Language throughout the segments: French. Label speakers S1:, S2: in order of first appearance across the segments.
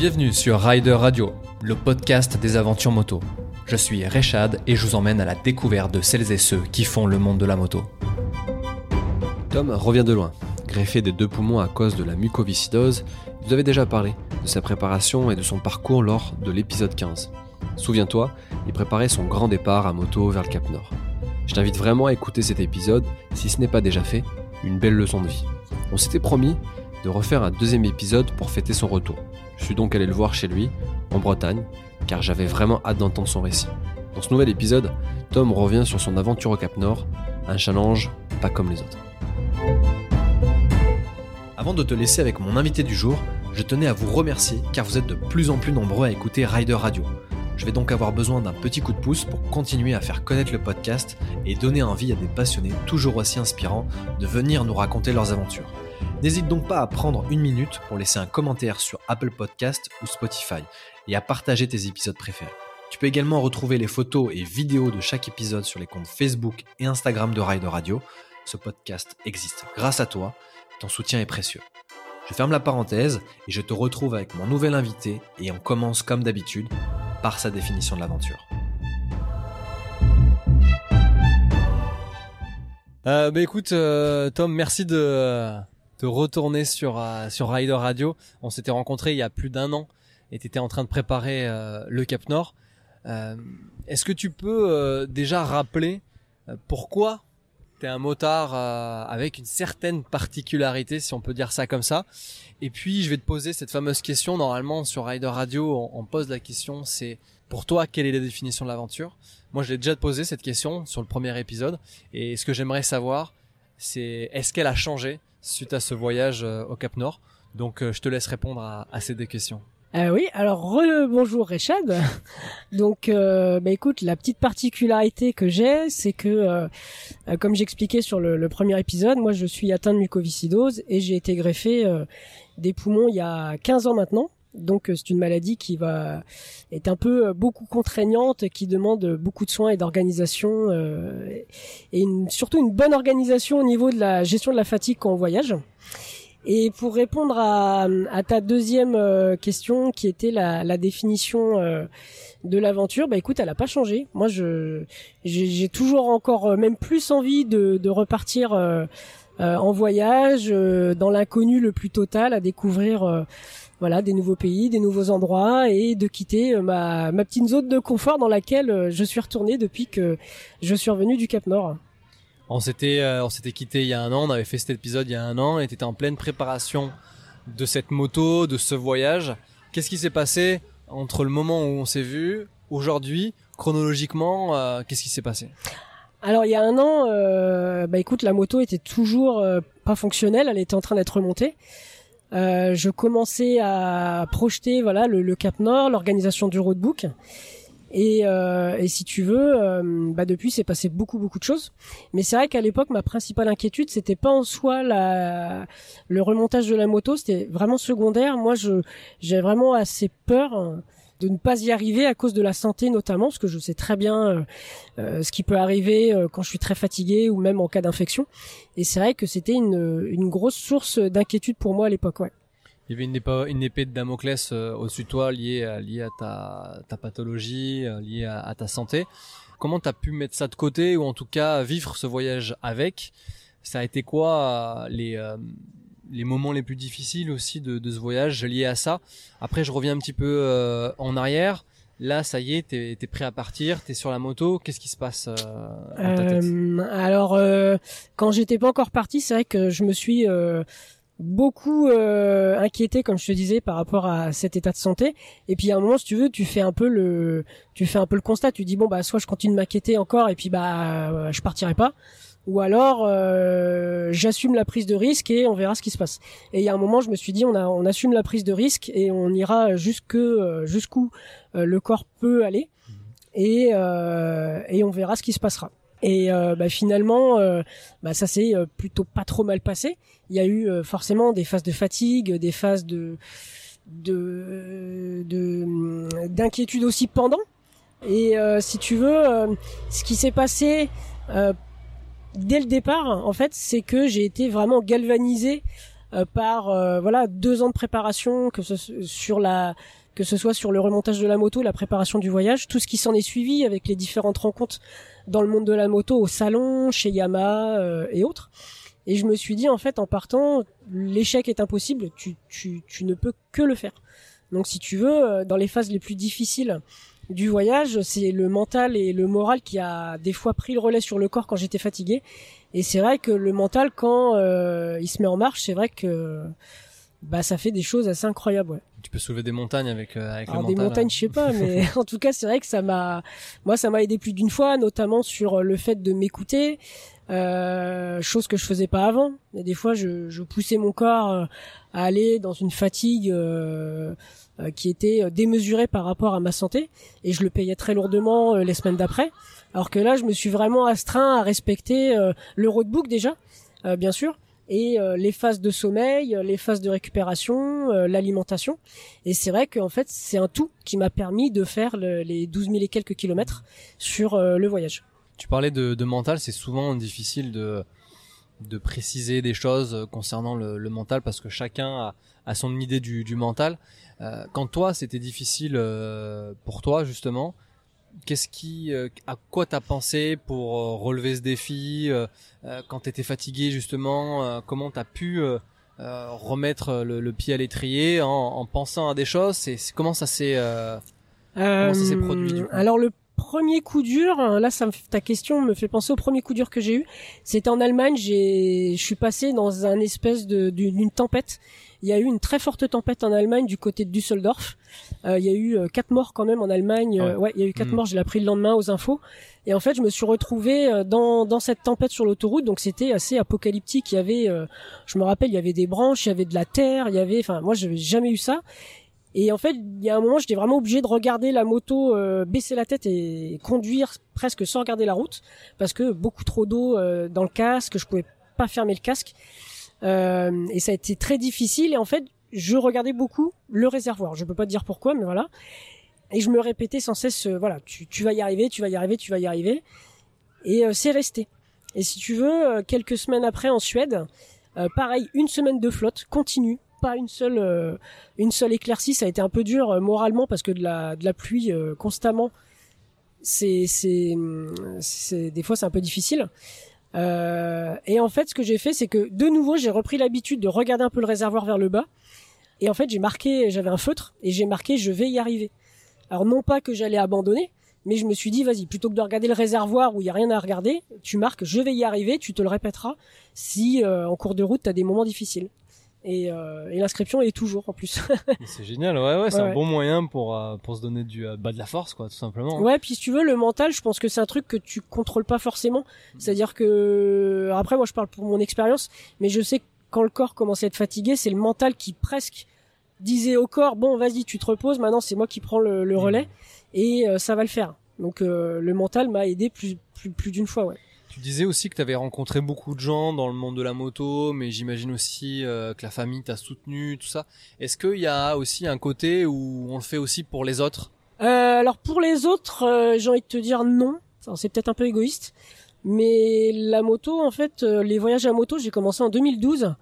S1: Bienvenue sur Rider Radio, le podcast des aventures moto. Je suis Rechad et je vous emmène à la découverte de celles et ceux qui font le monde de la moto. Tom revient de loin, greffé des deux poumons à cause de la mucoviscidose. Vous avait déjà parlé de sa préparation et de son parcours lors de l'épisode 15. Souviens-toi, il préparait son grand départ à moto vers le Cap Nord. Je t'invite vraiment à écouter cet épisode, si ce n'est pas déjà fait, une belle leçon de vie. On s'était promis de refaire un deuxième épisode pour fêter son retour. Je suis donc allé le voir chez lui, en Bretagne, car j'avais vraiment hâte d'entendre son récit. Dans ce nouvel épisode, Tom revient sur son aventure au Cap Nord, un challenge pas comme les autres. Avant de te laisser avec mon invité du jour, je tenais à vous remercier car vous êtes de plus en plus nombreux à écouter Rider Radio. Je vais donc avoir besoin d'un petit coup de pouce pour continuer à faire connaître le podcast et donner envie à des passionnés toujours aussi inspirants de venir nous raconter leurs aventures. N'hésite donc pas à prendre une minute pour laisser un commentaire sur Apple Podcast ou Spotify et à partager tes épisodes préférés. Tu peux également retrouver les photos et vidéos de chaque épisode sur les comptes Facebook et Instagram de Rider Radio. Ce podcast existe grâce à toi, ton soutien est précieux. Je ferme la parenthèse et je te retrouve avec mon nouvel invité et on commence comme d'habitude par sa définition de l'aventure. Euh, bah écoute, euh, Tom, merci de, de retourner sur, euh, sur Rider Radio. On s'était rencontrés il y a plus d'un an et tu étais en train de préparer euh, le Cap Nord. Euh, Est-ce que tu peux déjà rappeler pourquoi tu es un motard avec une certaine particularité, si on peut dire ça comme ça? Et puis je vais te poser cette fameuse question. Normalement sur Rider Radio, on, on pose la question, c'est pour toi, quelle est la définition de l'aventure? Moi, je l'ai déjà posé cette question sur le premier épisode. Et ce que j'aimerais savoir, c'est est-ce qu'elle a changé? Suite à ce voyage euh, au Cap Nord Donc, euh, je te laisse répondre à, à ces deux questions.
S2: Euh, oui, alors re bonjour Rechad. Donc, euh, bah écoute, la petite particularité que j'ai, c'est que, euh, euh, comme j'expliquais sur le, le premier épisode, moi je suis atteint de mucoviscidose et j'ai été greffé euh, des poumons il y a 15 ans maintenant. Donc euh, c'est une maladie qui va est un peu euh, beaucoup contraignante, qui demande beaucoup de soins et d'organisation euh, et une- surtout une bonne organisation au niveau de la gestion de la fatigue quand on voyage. Et pour répondre à, à ta deuxième euh, question, qui était la, la définition euh, de l'aventure, bah écoute, elle a pas changé. Moi, je j'ai toujours encore euh, même plus envie de, de repartir euh, euh, en voyage euh, dans l'inconnu le plus total, à découvrir euh, voilà des nouveaux pays, des nouveaux endroits et de quitter euh, ma ma petite zone de confort dans laquelle euh, je suis retourné depuis que je suis revenu du Cap Nord.
S1: On s'était, euh, on s'était quitté il y a un an. On avait fait cet épisode il y a un an et t'étais en pleine préparation de cette moto, de ce voyage. Qu'est-ce qui s'est passé entre le moment où on s'est vu, aujourd'hui, chronologiquement euh, Qu'est-ce qui s'est passé?
S2: Alors il y a un an, euh, bah écoute, la moto était toujours euh, pas fonctionnelle, elle était en train d'être remontée. Euh, je commençais à projeter voilà le, le Cap Nord, l'organisation du roadbook. Et, euh, et si tu veux, euh, bah depuis c'est passé beaucoup beaucoup de choses. Mais c'est vrai qu'à l'époque ma principale inquiétude c'était pas en soi la le remontage de la moto, c'était vraiment secondaire. Moi j'ai vraiment assez peur euh, de ne pas y arriver à cause de la santé notamment, parce que je sais très bien euh, euh, ce qui peut arriver euh, quand je suis très fatigué ou même en cas d'infection. Et c'est vrai que c'était une, une grosse source d'inquiétude pour moi à l'époque. Ouais.
S1: Il y avait une épée, une épée de Damoclès euh, au-dessus de toi liée, à- liée à ta, ta pathologie, liée à, ta santé. Comment t'as pu mettre ça de côté ou en tout cas vivre ce voyage avec? Ça a été quoi les, euh, les moments les plus difficiles aussi de, de ce voyage liés à ça Après, je reviens un petit peu euh, en arrière. Là, ça y est, t'es es prêt à partir, t'es sur la moto. Qu'est-ce qui se passe euh,
S2: Euh, alors euh, quand j'étais pas encore parti, c'est vrai que je me suis euh, beaucoup euh, inquiété, comme je te disais, par rapport à cet état de santé. Et puis à un moment, si tu veux, tu fais un peu le, tu fais un peu le constat. Tu dis bon bah soit je continue de m'inquiéter encore et puis bah je partirai pas, ou alors euh, j'assume la prise de risque et on verra ce qui se passe. Et il y a un moment, je me suis dit on a, on assume la prise de risque et on ira jusque euh, jusqu'où euh, le corps peut aller et euh, et on verra ce qui se passera. Et euh, bah, finalement, euh, bah, ça s'est plutôt pas trop mal passé. Il y a eu euh, forcément des phases de fatigue, des phases de de de- d'inquiétude aussi pendant. Et euh, si tu veux, euh, ce qui s'est passé euh, dès le départ, en fait, c'est que j'ai été vraiment galvanisé par voilà deux ans de préparation, que ce sur la que ce soit sur le remontage de la moto, la préparation du voyage, tout ce qui s'en est suivi avec les différentes rencontres dans le monde de la moto, au salon, chez Yamaha et autres. Et je me suis dit en fait en partant, l'échec est impossible, tu, tu, tu ne peux que le faire. Donc si tu veux, dans les phases les plus difficiles du voyage, c'est le mental et le moral qui a des fois pris le relais sur le corps quand j'étais fatigué. Et c'est vrai que le mental, quand euh, il se met en marche, c'est vrai que bah ça fait des choses assez incroyables. Ouais.
S1: Tu peux soulever des montagnes avec euh, avec
S2: Alors
S1: le
S2: des montagnes, je sais pas, mais en tout cas, c'est vrai que ça m'a, moi, ça m'a aidé plus d'une fois, notamment sur le fait de m'écouter, euh, chose que je faisais pas avant. Et des fois, je, je poussais mon corps euh, à aller dans une fatigue. Euh, qui était euh, démesuré par rapport à ma santé et je le payais très lourdement euh, les semaines d'après. Alors que là, je me suis vraiment astreint à respecter le roadbook déjà, bien sûr, et les phases de sommeil, les phases de récupération, l'alimentation. Et c'est vrai qu'en fait, c'est un tout qui m'a permis de faire les 12 000 et quelques kilomètres sur le voyage.
S1: Tu parlais de, mental, c'est souvent difficile de de préciser des choses concernant le, mental parce que chacun a, son idée du mental. Euh, quand toi, c'était difficile euh, pour toi justement, qu'est-ce qui, euh, à quoi t'as pensé pour relever ce défi Quand t'étais fatigué justement, comment t'as pu remettre le, pied à l'étrier en, en, pensant à des choses? C'est comment ça s'est comment ça s'est produit du coup?
S2: Alors le premier coup dur, là, ça me, ta question me fait penser au premier coup dur que j'ai eu. C'était en Allemagne. J'ai, je suis passé dans un espèce de d'une tempête il y a eu une très forte tempête en Allemagne du côté de Düsseldorf. Euh, il y a eu euh, quatre morts quand même en Allemagne. Euh, ouais, il y a eu quatre hmm. morts. Je l'ai appris le lendemain aux infos. Et en fait, je me suis retrouvé dans dans cette tempête sur l'autoroute. Donc c'était assez apocalyptique. Il y avait, je me rappelle, il y avait des branches, il y avait de la terre, il y avait. Enfin, moi, j'avais jamais eu ça. Et en fait, il y a un moment, j'étais vraiment obligé de regarder la moto, baisser la tête et conduire presque sans regarder la route, parce que beaucoup trop d'eau dans le casque, je pouvais pas fermer le casque. Euh, et ça a été très difficile. Et en fait, je regardais beaucoup le réservoir. Je peux pas te dire pourquoi, mais voilà. Et je me répétais sans cesse, euh, voilà, tu, tu, vas y arriver, tu vas y arriver, tu vas y arriver. Et euh, c'est resté. Et si tu veux, quelques semaines après en Suède, pareil, une semaine de flotte continue, pas une seule, une seule éclaircie. Ça a été un peu dur moralement parce que de la, de la pluie constamment, c'est, c'est, c'est, des fois c'est un peu difficile. Euh, et en fait, ce que j'ai fait, c'est que de nouveau, j'ai repris l'habitude de regarder un peu le réservoir vers le bas. Et en fait, j'ai marqué, j'avais un feutre et j'ai marqué, je vais y arriver. Alors non pas que j'allais abandonner, mais je me suis dit, vas-y, plutôt que de regarder le réservoir où il y a rien à regarder, tu marques, je vais y arriver. Tu te le répéteras si euh, en cours de route, tu as des moments difficiles. Et, euh, et l'inscription est toujours en plus.
S1: c'est génial, ouais, ouais, c'est un bon moyen pour euh, pour se donner du euh, bah, de la force, quoi, tout simplement.
S2: Ouais, puis si tu veux, le mental, je pense que c'est un truc que tu contrôles pas forcément. C'est-à-dire que après, moi, je parle pour mon expérience, mais je sais que quand le corps commence à être fatigué, c'est le mental qui presque disait au corps, bon, vas-y, tu te reposes. Maintenant, c'est moi qui prends le, le relais et ça va le faire. Donc le mental m'a aidé plus plus, plus d'une fois, ouais.
S1: Tu disais aussi que tu avais rencontré beaucoup de gens dans le monde de la moto, mais j'imagine aussi euh, que la famille t'a soutenu, tout ça. Est-ce qu'il y a aussi un côté où on le fait aussi pour les autres?
S2: Euh, Alors pour les autres, euh, j'ai envie de te dire non. c'est peut-être un peu égoïste, mais la moto, en fait, euh, les voyages à moto, j'ai commencé en 2012.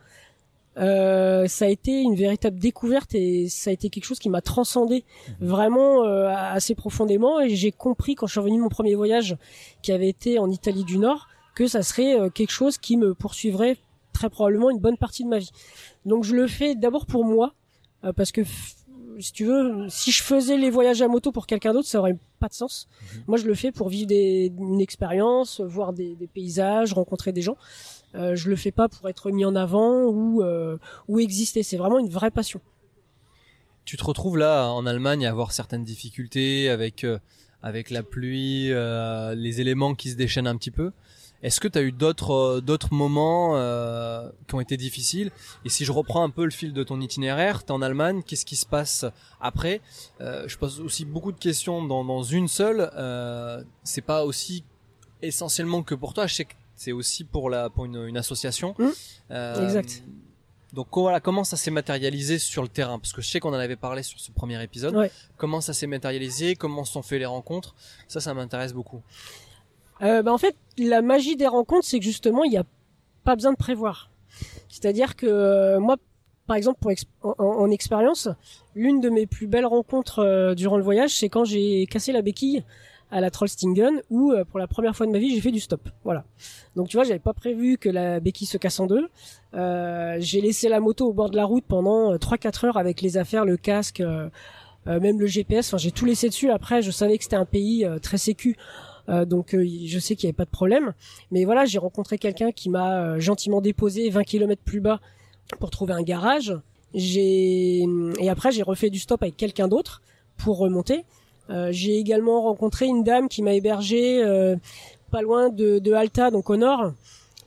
S2: Euh, ça a été une véritable découverte et ça a été quelque chose qui m'a transcendé mmh. vraiment euh, assez profondément et j'ai compris quand je suis revenu de mon premier voyage qui avait été en Italie du Nord que ça serait euh, quelque chose qui me poursuivrait très probablement une bonne partie de ma vie. Donc je le fais d'abord pour moi parce que si tu veux, si je faisais les voyages à moto pour quelqu'un d'autre, ça aurait pas de sens. Mmh. Moi, je le fais pour vivre des, une expérience, voir des, des, paysages, rencontrer des gens. Euh, je le fais pas pour être mis en avant ou euh, ou exister. C'est vraiment une vraie passion.
S1: Tu te retrouves là en Allemagne à avoir certaines difficultés avec euh, avec la pluie, les éléments qui se déchaînent un petit peu. Est-ce que tu as eu d'autres d'autres moments qui ont été difficiles? Et si je reprends un peu le fil de ton itinéraire, tu en Allemagne, qu'est-ce qui se passe après? Je pose aussi beaucoup de questions dans, une seule. C'est pas aussi essentiellement que pour toi. C'est aussi pour la pour une, une association.
S2: Mmh. Euh, exact.
S1: Donc voilà, comment ça s'est matérialisé sur le terrain? Parce que je sais qu'on en avait parlé sur ce premier épisode.
S2: Ouais.
S1: Comment ça s'est matérialisé? Comment sont fait les rencontres? Ça, ça m'intéresse beaucoup.
S2: Euh, bah en fait, la magie des rencontres, c'est que justement, il n'y a pas besoin de prévoir. C'est-à-dire que euh, moi, par exemple, pour en, expérience, l'une de mes plus belles rencontres euh, durant le voyage, c'est quand j'ai cassé la béquille à la Trollstingen où euh, pour la première fois de ma vie j'ai fait du stop. Voilà. Donc tu vois, j'avais pas prévu que la béquille se casse en deux. Euh, j'ai laissé la moto au bord de la route pendant 3-4 heures avec les affaires, le casque, même le GPS. Enfin, j'ai tout laissé dessus. Après, je savais que c'était un pays très sécu. donc je sais qu'il n'y avait pas de problème. Mais voilà, j'ai rencontré quelqu'un qui m'a gentiment déposé 20 km plus bas pour trouver un garage. J'ai et après j'ai refait du stop avec quelqu'un d'autre pour remonter. Euh, j'ai également rencontré une dame qui m'a hébergé euh, pas loin de, de, Alta, donc au nord,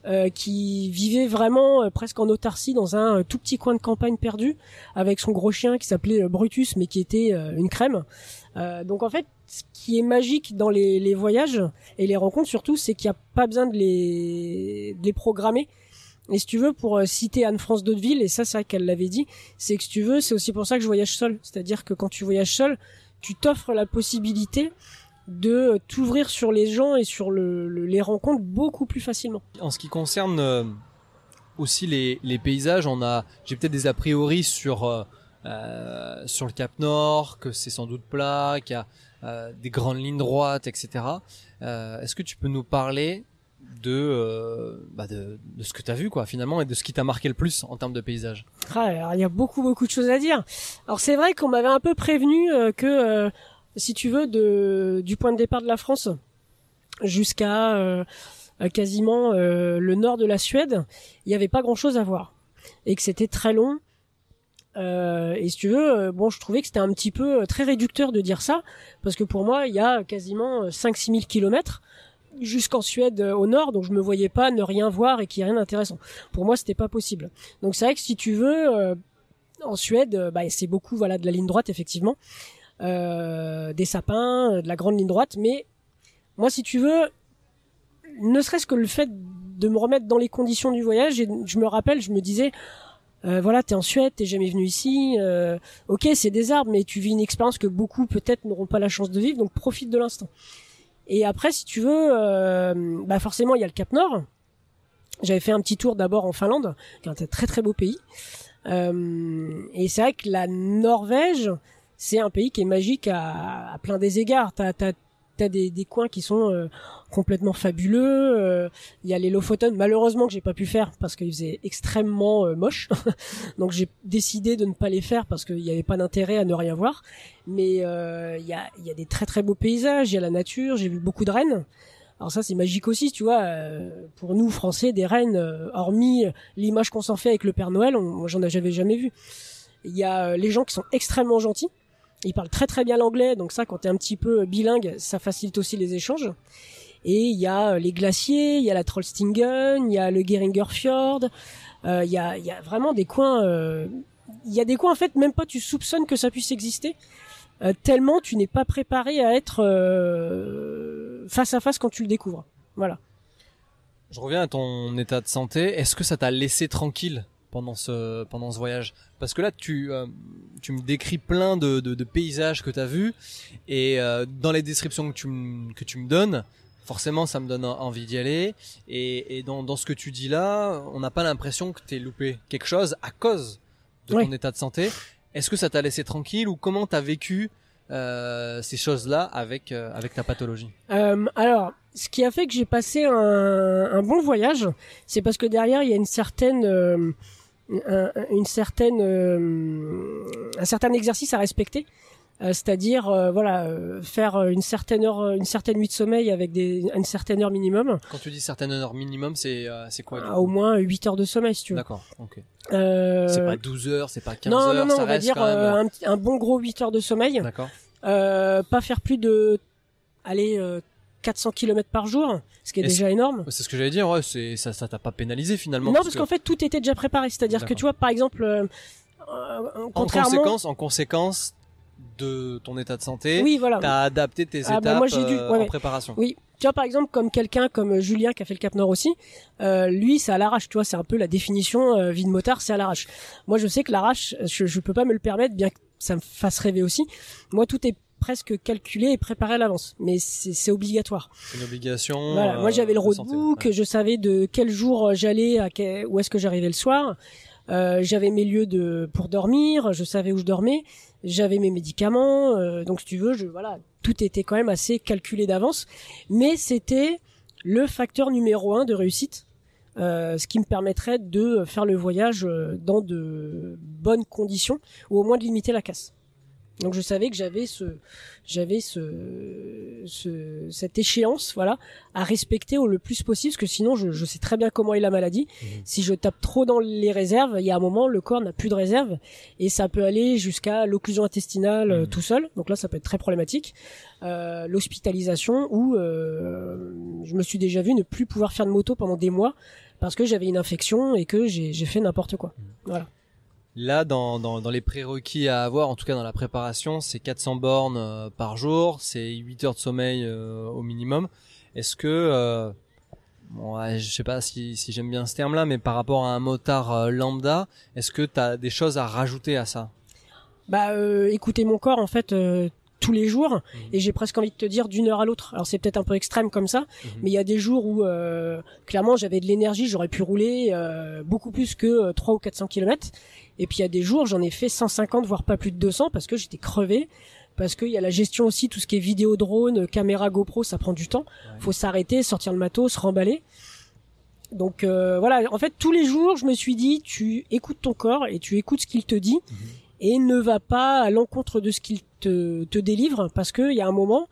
S2: euh, qui vivait vraiment presque en autarcie dans un tout petit coin de campagne perdu, avec son gros chien qui s'appelait Brutus, mais qui était une crème. donc en fait, ce qui est magique dans les, les voyages et les rencontres surtout, c'est qu'il n'y a pas besoin de les, de les programmer. Et si tu veux, pour euh, citer Anne-France Daudeville, et ça c'est qu'elle l'avait dit, c'est que si tu veux, c'est aussi pour ça que je voyage seul. C'est-à-dire que quand tu voyages seul, tu t'offres la possibilité de euh, t'ouvrir sur les gens et sur le, les rencontres beaucoup plus facilement.
S1: En ce qui concerne euh, aussi les, paysages, on a, j'ai peut-être des a priori sur euh, sur le Cap Nord, que c'est sans doute plat, qu'il y a des grandes lignes droites, etc. Est-ce que tu peux nous parler de, euh, bah de, de, ce que tu as vu quoi finalement et de ce qui t'a marqué le plus en termes de paysage.
S2: Ah, il y a beaucoup beaucoup de choses à dire. Alors c'est vrai qu'on m'avait un peu prévenu euh, que euh, si tu veux de du point de départ de la France jusqu'à quasiment le nord de la Suède, il n'y avait pas grand chose à voir et que c'était très long. et si tu veux, bon, je trouvais que c'était un petit peu très réducteur de dire ça, parce que pour moi, il y a quasiment 5-6 000 kilomètres jusqu'en Suède euh, au nord, donc je me voyais pas ne rien voir et qu'il n'y ait rien d'intéressant. Pour moi, c'était pas possible. Donc c'est vrai que si tu veux, euh, en Suède, euh, bah, c'est beaucoup voilà de la ligne droite effectivement, des sapins, de la grande ligne droite. Mais moi, si tu veux, ne serait-ce que le fait de me remettre dans les conditions du voyage, et je me rappelle, je me disais. Euh, voilà, t'es en Suède, t'es jamais venu ici. ok, c'est des arbres, mais tu vis une expérience que beaucoup peut-être n'auront pas la chance de vivre, donc profite de l'instant. Et après, si tu veux, euh, bah forcément, il y a le Cap Nord. J'avais fait un petit tour d'abord en Finlande, qui est un très très beau pays. Euh, et c'est vrai que la Norvège, c'est un pays qui est magique à, plein des égards. Des, des coins qui sont euh, complètement fabuleux. Euh, il y a les Lofoten, malheureusement que j'ai pas pu faire parce qu'ils faisaient extrêmement euh, moche. Donc j'ai décidé de ne pas les faire parce qu'il n'y avait pas d'intérêt à ne rien voir. Mais euh, il y, a, des très très beaux paysages, il y a la nature, j'ai vu beaucoup de rennes. Alors ça c'est magique aussi, tu vois. pour nous Français, des rennes, hormis l'image qu'on s'en fait avec le Père Noël, j'en avais jamais vu. Il y a les gens qui sont extrêmement gentils. Ils parlent très très bien l'anglais, donc ça, quand t'es un petit peu bilingue, ça facilite aussi les échanges. Et il y a euh, les glaciers, il y a la Trollstingen, il y a le Geringer Fjord, euh, il y, a, y a vraiment des coins. Euh, il y a des coins en fait même pas tu soupçonnes que ça puisse exister. tellement tu n'es pas préparé à être face à face quand tu le découvres. Voilà.
S1: Je reviens à ton état de santé. Est-ce que ça t'a laissé tranquille? Pendant ce pendant ce voyage. Parce que là, tu tu me décris plein de, de, de paysages que tu as vus et dans les descriptions que tu que tu me donnes, forcément ça me donne envie d'y aller. Et, dans, dans, ce que tu dis là on n'a pas l'impression que tu loupé quelque chose à cause de ton état de santé. Est-ce que ça t'a laissé tranquille ou comment t'as vécu euh, ces choses-là avec euh, avec ta pathologie?
S2: Euh, Alors, ce qui a fait que j'ai passé un, un, bon voyage, c'est parce que derrière il y a une certaine euh, une certaine un certain exercice à respecter. Euh, c'est-à-dire euh, voilà euh, faire une certaine heure une certaine nuit de sommeil avec des une certaine heure minimum.
S1: Quand tu dis certaine heure minimum, c'est c'est quoi
S2: Au moins 8 heures de sommeil si tu veux.
S1: D'accord, OK. c'est pas 12 heures, c'est pas 15
S2: non,
S1: heures,
S2: non, non, on va dire un, un, bon gros 8 heures de sommeil.
S1: D'accord.
S2: pas faire plus de allez 400 km par jour, ce qui est, déjà énorme.
S1: C'est ce que j'allais dire, ouais, c'est ça, ça t'a pas pénalisé finalement.
S2: Non, parce, qu'en fait tout était déjà préparé, c'est-à-dire que tu vois, par exemple, euh,
S1: contrairement... en conséquence, en conséquence, de ton état de santé.
S2: Oui, voilà.
S1: T'as adapté tes
S2: ah,
S1: étapes
S2: bah, moi, j'ai dû,
S1: euh, en préparation.
S2: Oui. Tu vois, par exemple, comme quelqu'un comme Julien qui a fait le Cap Nord aussi, euh, lui, c'est à l'arrache. Tu vois, c'est un peu la définition euh, vie de motard, c'est à l'arrache. Moi, je sais que l'arrache, je, je peux pas me le permettre, bien que ça me fasse rêver aussi. Moi, tout est presque calculé et préparé à l'avance. Mais c'est obligatoire.
S1: C'est une obligation.
S2: Voilà. Moi, j'avais le euh, roadbook, je savais de quel jour j'allais, à où est-ce que j'arrivais le soir. Euh, j'avais mes lieux de pour dormir, je savais où je dormais, j'avais mes médicaments, euh, donc si tu veux, je voilà, tout était quand même assez calculé d'avance, mais c'était le facteur numéro un de réussite, euh, ce qui me permettrait de faire le voyage dans de bonnes conditions ou au moins de limiter la casse. Donc je savais que j'avais ce, j'avais ce, ce, cette échéance, voilà, à respecter au le plus possible, parce que sinon je, je sais très bien comment est la maladie. Mhm. Si je tape trop dans les réserves, il y a un moment le corps n'a plus de réserve et ça peut aller jusqu'à l'occlusion intestinale euh, mhm. tout seul. Donc là, ça peut être très problématique. Euh, L'hospitalisation où euh, je me suis déjà vu ne plus pouvoir faire de moto pendant des mois parce que j'avais une infection et que j'ai fait n'importe quoi. Mhm. Voilà.
S1: Là, dans, dans, dans, les prérequis à avoir, en tout cas dans la préparation, c'est 400 bornes euh, par jour, c'est 8 heures de sommeil euh, au minimum. Est-ce que, euh, bon, je sais pas si, si j'aime bien ce terme-là, mais par rapport à un motard euh, lambda, est-ce que tu as des choses à rajouter à ça?
S2: Bah, écouter mon corps, en fait, tous les jours mmh. et j'ai presque envie de te dire d'une heure à l'autre. Alors c'est peut-être un peu extrême comme ça, mmh. mais il y a des jours où euh, clairement j'avais de l'énergie, j'aurais pu rouler euh, beaucoup plus que 3 euh, ou 400 km et puis il y a des jours j'en ai fait 150 voire pas plus de 200 parce que j'étais crevé parce qu'il y a la gestion aussi tout ce qui est vidéo drone, caméra GoPro, ça prend du temps. Faut s'arrêter, sortir le matos, se remballer. Donc voilà, en fait tous les jours, je me suis dit tu écoutes ton corps et tu écoutes ce qu'il te dit. Mmh et ne va pas à l'encontre de ce qu'il te, te délivre parce qu'il y a un moment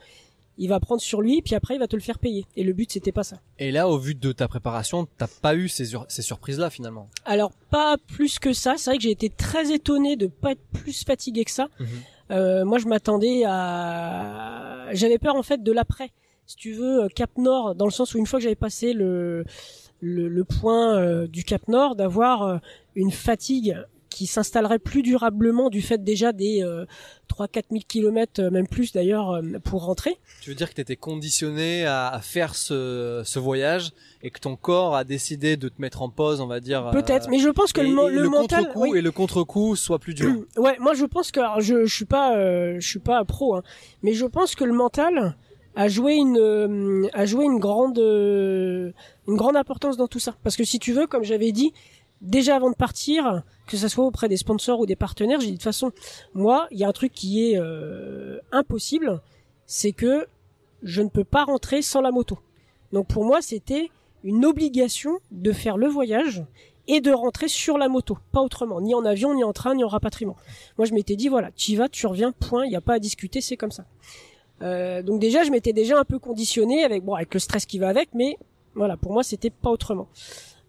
S2: il va prendre sur lui puis après il va te le faire payer et le but c'était pas ça.
S1: Et là au vu de ta préparation t'as pas eu ces, ces surprises là finalement?
S2: Alors pas plus que ça c'est vrai que j'ai été très étonné de pas être plus fatigué que ça. Mhm. Euh, moi je m'attendais à j'avais peur en fait de l'après si tu veux Cap Nord dans le sens où une fois que j'avais passé le le, le point euh, du Cap Nord d'avoir euh, une fatigue qui s'installerait plus durablement du fait déjà des euh, 3-4 000 kilomètres, euh, même plus d'ailleurs, euh, pour rentrer.
S1: Tu veux dire que tu étais conditionné à, à faire ce, ce, voyage et que ton corps a décidé de te mettre en pause, on va dire.
S2: Euh, Peut-être, mais je pense que le, le,
S1: le
S2: mental
S1: contre-coup et le contre-coup soit plus dur.
S2: ouais, moi je pense que je, je suis pas je suis pas pro, hein, mais je pense que le mental a joué une a joué une grande une grande importance dans tout ça parce que si tu veux comme j'avais dit déjà avant de partir, que ce soit auprès des sponsors ou des partenaires, j'ai dit de toute façon, moi, il y a un truc qui est euh, impossible, c'est que je ne peux pas rentrer sans la moto. Donc pour moi, c'était une obligation de faire le voyage et de rentrer sur la moto, pas autrement, ni en avion, ni en train, ni en rapatriement. Moi, je m'étais dit voilà, tu y vas, tu reviens, point, il n'y a pas à discuter, c'est comme ça. Euh, donc déjà, je m'étais déjà un peu conditionné avec bon, avec le stress qui va avec, mais voilà, pour moi, c'était pas autrement.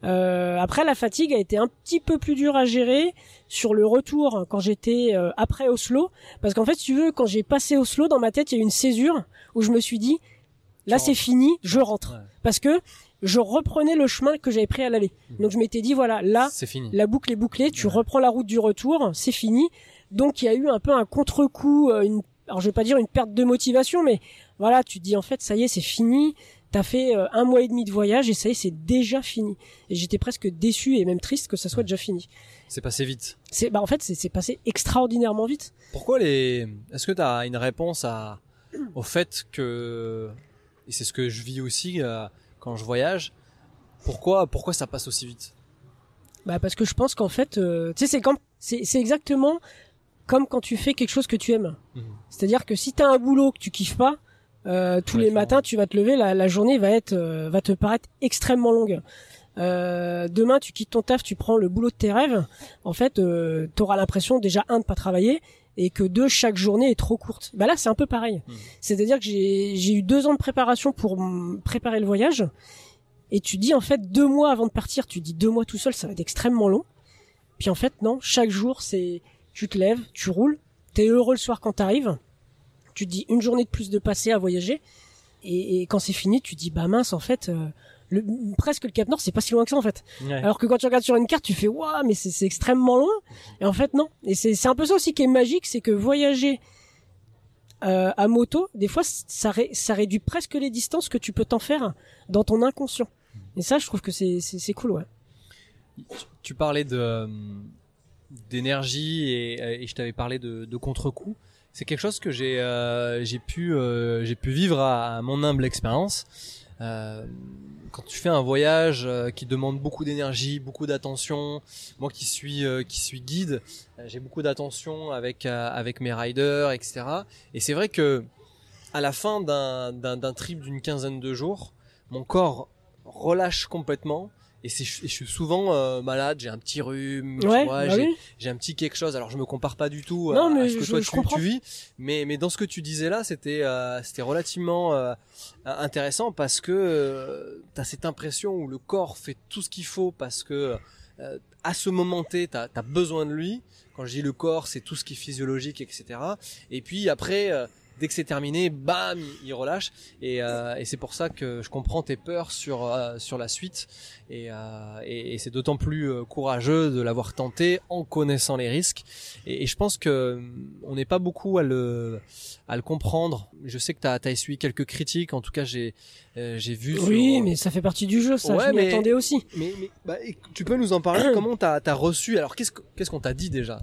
S2: Euh, après, la fatigue a été un petit peu plus dure à gérer sur le retour quand j'étais euh, après Oslo, parce qu'en fait, si tu veux, quand j'ai passé Oslo, dans ma tête, il y a eu une césure où je me suis dit, là, c'est fini, je rentre, parce que je reprenais le chemin que j'avais pris à l'aller. Mhm. Donc je m'étais dit, voilà, là,
S1: fini.
S2: la boucle est bouclée, tu reprends la route du retour, c'est fini. Donc il y a eu un peu un contre-coup, euh, une, alors je vais pas dire une perte de motivation, mais voilà, tu te dis en fait, ça y est, c'est fini t'as fait euh, un mois et demi de voyage et ça y est, c'est déjà fini. Et j'étais presque déçu et même triste que ça soit déjà fini.
S1: C'est passé vite.
S2: C'est bah en fait c'est passé extraordinairement vite.
S1: Pourquoi les Est-ce que t'as une réponse à au fait que et c'est ce que je vis aussi euh, quand je voyage. Pourquoi pourquoi ça passe aussi vite?
S2: Bah parce que je pense qu'en fait euh, tu sais c'est comme c'est c'est exactement comme quand tu fais quelque chose que tu aimes. Mhm. C'est-à-dire que si t'as un boulot que tu kiffes pas, euh, tous les matins, tu vas te lever, la, la journée va être, euh, va te paraître extrêmement longue. Euh, demain, tu quittes ton taf, tu prends le boulot de tes rêves. En fait, euh, tu auras l'impression déjà un de pas travailler et que deux chaque journée est trop courte. Bah là, c'est un peu pareil. Mmh. C'est-à-dire que j'ai eu deux ans de préparation pour préparer le voyage. Et tu dis en fait deux mois avant de partir, tu dis deux mois tout seul, ça va être extrêmement long. Puis en fait non, chaque jour c'est tu te lèves, tu roules, t'es heureux le soir quand t'arrives tu te dis une journée de plus de passer à voyager. Et, quand c'est fini, tu te dis bah mince en fait. Euh, le, presque le Cap Nord, c'est pas si loin que ça en fait. Alors que quand tu regardes sur une carte, tu fais waouh, mais c'est extrêmement loin. Et en fait non. Et c'est un peu ça aussi qui est magique, c'est que voyager euh, à moto, des fois, ça, ça réduit presque les distances que tu peux t'en faire dans ton inconscient. Et ça, je trouve que c'est cool, ouais.
S1: Tu parlais de d'énergie et, et, je t'avais parlé de, de contre-coup. C'est quelque chose que j'ai j'ai pu j'ai pu vivre à, mon humble expérience. quand tu fais un voyage qui demande beaucoup d'énergie, beaucoup d'attention, moi qui suis qui suis guide, j'ai beaucoup d'attention avec avec mes riders, etc. Et c'est vrai que à la fin d'un trip d'une quinzaine de jours, mon corps relâche complètement et, je suis souvent euh, malade, j'ai un petit rhume,
S2: bah
S1: j'ai un petit quelque chose. Alors je me compare pas du tout à, ce que toi tu, tu, vis, mais mais dans ce que tu disais là, c'était euh, c'était relativement euh, intéressant parce que tu as cette impression où le corps fait tout ce qu'il faut parce que à ce moment T, tu as, besoin de lui. Quand je dis le corps, c'est tout ce qui est physiologique, etc. Et puis après, dès que c'est terminé, bam, il relâche. Et, euh, et c'est pour ça que je comprends tes peurs sur euh, sur la suite. Et, euh, et, c'est d'autant plus euh, courageux de l'avoir tenté en connaissant les risques. Et, je pense que on n'est pas beaucoup à le à le comprendre. Je sais que tu as, as essuyé quelques critiques. En tout cas, j'ai j'ai vu.
S2: Oui, mais ça fait partie du jeu. Ça, je m'y attendais aussi.
S1: Mais, mais bah, tu peux nous en parler Comment t'as as reçu? Alors, qu'est-ce qu'est-ce qu'on t'a dit déjà?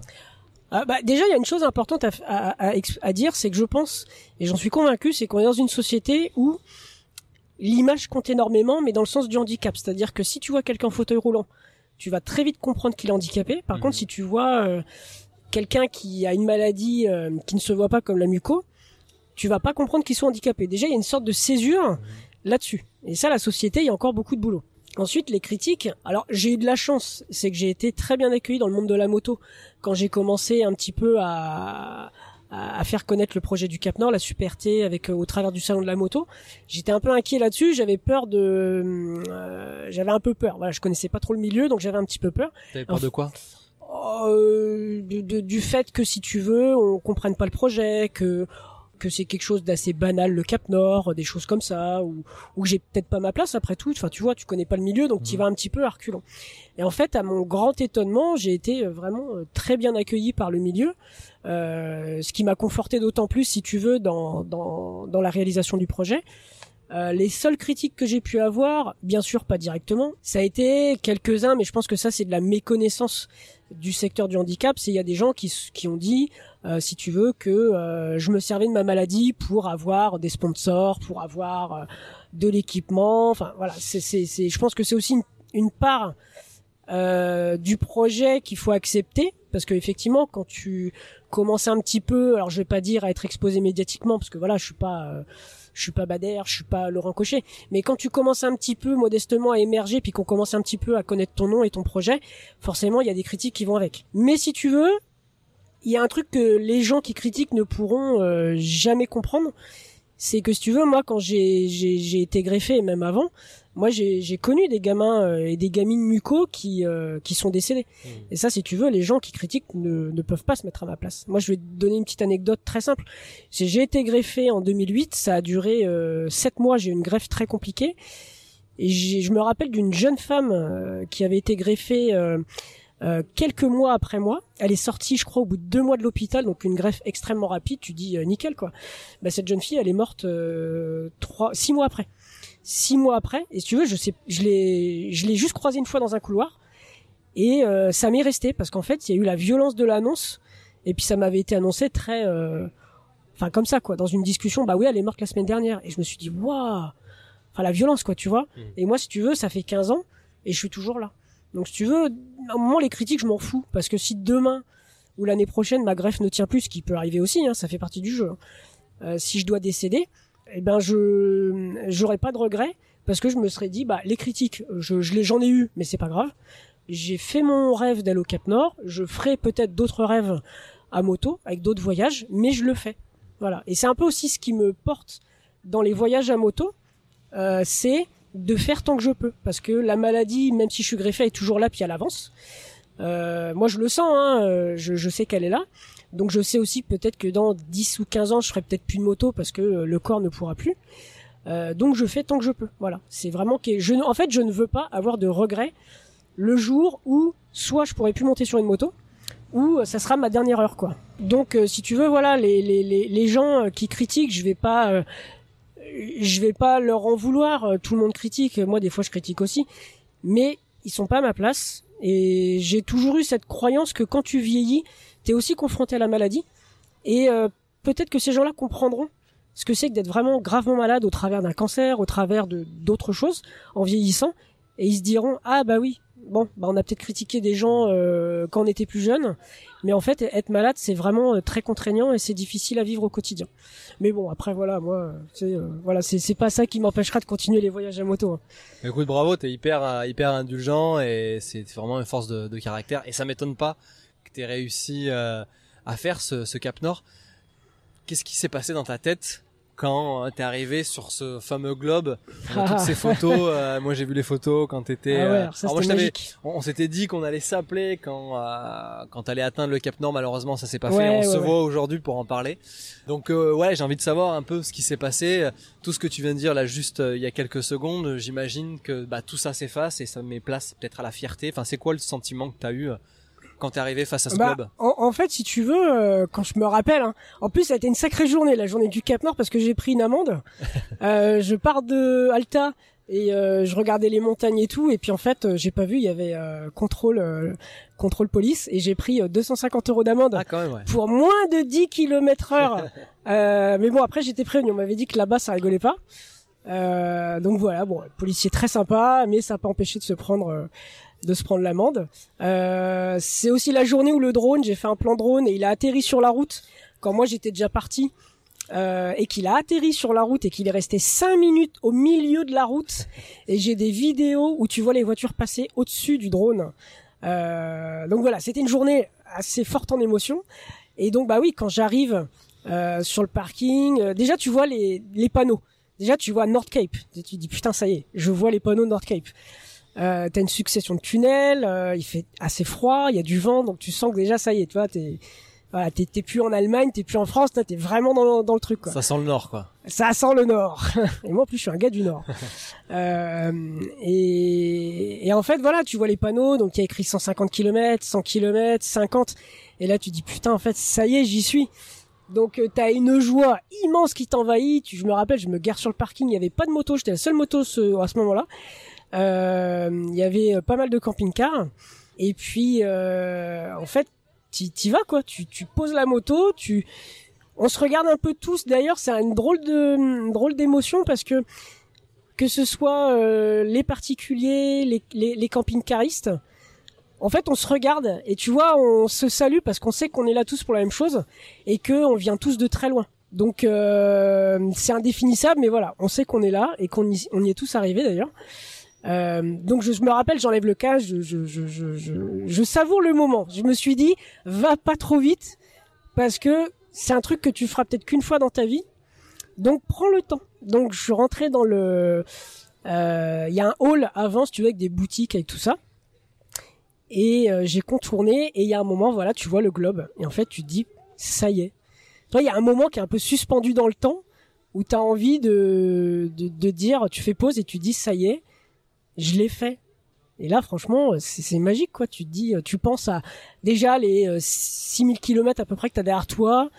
S2: Ah, bah, déjà, il y a une chose importante à, à, à, dire, c'est que je pense, et j'en suis convaincu, c'est qu'on est dans une société où l'image compte énormément, mais dans le sens du handicap. C'est-à-dire que si tu vois quelqu'un en fauteuil roulant, tu vas très vite comprendre qu'il est handicapé. Par contre, mhm. si tu vois euh, quelqu'un qui a une maladie euh, qui ne se voit pas comme la muco, tu vas pas comprendre qu'il soit handicapé. Déjà, il y a une sorte de césure mhm. là-dessus. Et ça, la société, il y a encore beaucoup de boulot. Ensuite, les critiques. Alors, j'ai eu de la chance, c'est que j'ai été très bien accueilli dans le monde de la moto quand j'ai commencé un petit peu à, à, faire connaître le projet du Cap Nord, la Super T, avec euh, au travers du salon de la moto. J'étais un peu inquiet là-dessus. J'avais peur de, euh, j'avais un peu peur. Voilà, je connaissais pas trop le milieu, donc j'avais un petit peu peur.
S1: T'avais peur de quoi?
S2: Euh, du fait que si tu veux, on comprenne pas le projet, que que c'est quelque chose d'assez banal le Cap Nord, des choses comme ça, ou où j'ai peut-être pas ma place après tout. Enfin, tu vois, tu connais pas le milieu, donc tu mmh. vas un petit peu à reculons. Et en fait, à mon grand étonnement, j'ai été euh, vraiment euh, très bien accueilli par le milieu, euh, ce qui m'a conforté d'autant plus, si tu veux, dans dans, dans la réalisation du projet. Euh, les seules critiques que j'ai pu avoir, bien sûr pas directement, ça a été quelques-uns, mais je pense que ça c'est de la méconnaissance du secteur du handicap. C'est il y a des gens qui, qui ont dit euh, si tu veux, que euh, je me servais de ma maladie pour avoir des sponsors, pour avoir euh, de l'équipement. Enfin voilà, c'est, je pense que c'est aussi une, une part du projet qu'il faut accepter parce que effectivement quand tu commences un petit peu alors je vais pas dire à être exposé médiatiquement parce que voilà je suis pas je suis pas Bader, je suis pas Laurent Cochet, mais quand tu commences un petit peu modestement à émerger puis qu'on commence un petit peu à connaître ton nom et ton projet, forcément il y a des critiques qui vont avec. Mais si tu veux, il y a un truc que les gens qui critiquent ne pourront euh, jamais comprendre, c'est que si tu veux, moi quand j'ai j'ai été greffé, même avant, moi j'ai connu des gamins euh, et des gamines muco qui euh, qui sont décédés. Mmh. Et ça, si tu veux, les gens qui critiquent ne, ne peuvent pas se mettre à ma place. Moi, je vais te donner une petite anecdote très simple. J'ai été greffé en 2008, ça a duré sept mois. J'ai eu une greffe très compliquée. Et je me rappelle d'une jeune femme qui avait été greffée euh, quelques mois après moi, elle est sortie, je crois, au bout de deux mois de l'hôpital, donc une greffe extrêmement rapide. Tu dis euh, nickel quoi. Bah, cette jeune fille, elle est morte euh, trois, six mois après. Six mois après, et si tu veux, je sais, je l'ai, je l'ai juste croisée une fois dans un couloir, et ça m'est resté parce qu'en fait, il y a eu la violence de l'annonce, et puis ça m'avait été annoncé très, enfin comme ça quoi, dans une discussion. Bah oui, elle est morte la semaine dernière, et je me suis dit waouh, enfin la violence quoi, tu vois. Mmh. Et moi, si tu veux, ça fait 15 ans, et je suis toujours là. Donc si tu veux, à un moment les critiques je m'en fous parce que si demain ou l'année prochaine ma greffe ne tient plus, ce qui peut arriver aussi, hein, ça fait partie du jeu. Hein, euh, si je dois décéder, eh ben je j'aurais pas de regrets parce que je me serais dit bah les critiques, je, je j'en ai eu, mais c'est pas grave. J'ai fait mon rêve d'aller au Cap Nord, je ferai peut-être d'autres rêves à moto avec d'autres voyages, mais je le fais. Voilà. Et c'est un peu aussi ce qui me porte dans les voyages à moto, euh, c'est de faire tant que je peux. Parce que la maladie même si je suis greffé est toujours là puis à l'avance euh, moi je le sens hein, euh, je, je, sais qu'elle est là. Donc je sais aussi peut-être que dans 10 ou 15 ans je ferai peut-être plus de moto parce que euh, le corps ne pourra plus. Euh, donc je fais tant que je peux. Voilà. C'est vraiment que je en fait je ne veux pas avoir de regrets le jour où soit je pourrai plus monter sur une moto ou ça sera ma dernière heure quoi. Donc si tu veux voilà les, les, les, les gens qui critiquent je vais pas je vais pas leur en vouloir. Euh, tout le monde critique. Moi, des fois, je critique aussi. Mais ils sont pas à ma place. Et j'ai toujours eu cette croyance que quand tu vieillis, t'es aussi confronté à la maladie. Et euh, peut-être que ces gens-là comprendront ce que c'est que d'être vraiment gravement malade au travers d'un cancer, au travers de d'autres choses, en vieillissant, et ils se diront ah bah oui, bon, bah on a peut-être critiqué des gens euh, quand on était plus jeune, mais en fait être malade c'est vraiment euh, très contraignant et c'est difficile à vivre au quotidien. Mais bon après voilà moi c'est euh, voilà c'est c'est pas ça qui m'empêchera de continuer les voyages à moto. Hein.
S1: Écoute bravo t'es hyper hyper indulgent et c'est vraiment une force de, de caractère et ça m'étonne pas que t'aies réussi à faire ce, ce Cap Nord. Qu'est-ce qui s'est passé dans ta tête quand euh, t'es arrivé sur ce fameux globe, toutes ces photos. Euh, moi, j'ai vu les photos quand t'étais.
S2: Ah ouais, euh, moi,
S1: on, s'était dit qu'on allait s'appeler quand euh, quand t'allais atteindre le Cap Nord. Malheureusement, ça s'est pas fait. On se voit aujourd'hui pour en parler. Donc ouais, j'ai envie de savoir un peu ce qui s'est passé. Tout ce que tu viens de dire là, juste il y a quelques secondes, j'imagine que bah tout ça s'efface et ça met place peut-être à la fierté. Enfin, c'est quoi le sentiment que t'as eu quand t'es arrivé face à ce
S2: bah,
S1: club
S2: en, fait, si tu veux, euh, quand je me rappelle, hein, en plus ça a été une sacrée journée, la journée du Cap Nord, parce que j'ai pris une amende. euh, je pars de Alta et euh, je regardais les montagnes et tout, et puis en fait, euh, j'ai pas vu, il y avait contrôle contrôle police, et j'ai pris 250 euros d'amende
S1: ah, ouais.
S2: pour moins de 10 km heure. mais bon, après j'étais prévenu, on m'avait dit que là-bas ça rigolait pas. donc voilà, bon, policier très sympa, mais ça n'a pas empêché de se prendre de se prendre l'amende. Euh, c'est aussi la journée où le drone, j'ai fait un plan drone et il a atterri sur la route quand moi j'étais déjà parti. Euh, et qu'il a atterri sur la route et qu'il est resté cinq minutes au milieu de la route et j'ai des vidéos où tu vois les voitures passer au-dessus du drone. Euh, donc voilà, c'était une journée assez forte en émotion. Et donc bah oui, quand j'arrive euh, sur le parking, déjà tu vois les, les panneaux. Déjà tu vois North Cape. Tu dis putain ça y est, je vois les panneaux North Cape. Euh, t'as une succession de tunnels, euh, il fait assez froid, il y a du vent, donc tu sens que déjà ça y est, tu vois, t'es voilà, t'es, plus en Allemagne, t'es plus en France, t'es vraiment dans, dans le truc. Quoi.
S1: Ça sent le Nord, quoi.
S2: Ça sent le Nord. et moi, en plus, je suis un gars du Nord. euh, et, et en fait, voilà, tu vois les panneaux, donc il y a écrit 150 km, 100 km, 50. Et là, tu dis putain, en fait, ça y est, j'y suis. Donc euh, t'as une joie immense qui t'envahit. Tu, je me rappelle, je me gare sur le parking, il y avait pas de moto, j'étais la seule moto ce, à ce moment-là. Euh, il y avait euh, pas mal de camping-cars. Et puis, euh, en fait, t'y vas quoi. Tu, tu poses la moto, tu on se regarde un peu tous. D'ailleurs, c'est une drôle de drôle d'émotion parce que que ce soit les particuliers, les, les, les camping-caristes, en fait, on se regarde et tu vois, on se salue parce qu'on sait qu'on est là tous pour la même chose et que on vient tous de très loin. Donc c'est indéfinissable, mais voilà, on sait qu'on est là et qu'on y, on y est tous arrivés d'ailleurs. Euh, donc je, me rappelle, j'enlève le casque, je, je, je, je, savoure le moment. Je me suis dit, va pas trop vite, parce que c'est un truc que tu feras peut-être qu'une fois dans ta vie. Donc prends le temps. Donc je suis rentré dans le... Euh, il y a un hall avant, si tu veux, avec des boutiques, avec tout ça. Et euh, j'ai contourné, et il y a un moment, voilà, tu vois le globe. Et en fait, tu dis, ça y est. Toi, il y a un moment qui est un peu suspendu dans le temps, où tu as envie de, de, de dire, tu fais pause et tu dis, ça y est je l'ai fait. Et là, franchement, c'est magique, quoi. Tu te dis, euh, tu penses à déjà les 6000 euh, kilomètres à peu près que t'as derrière toi.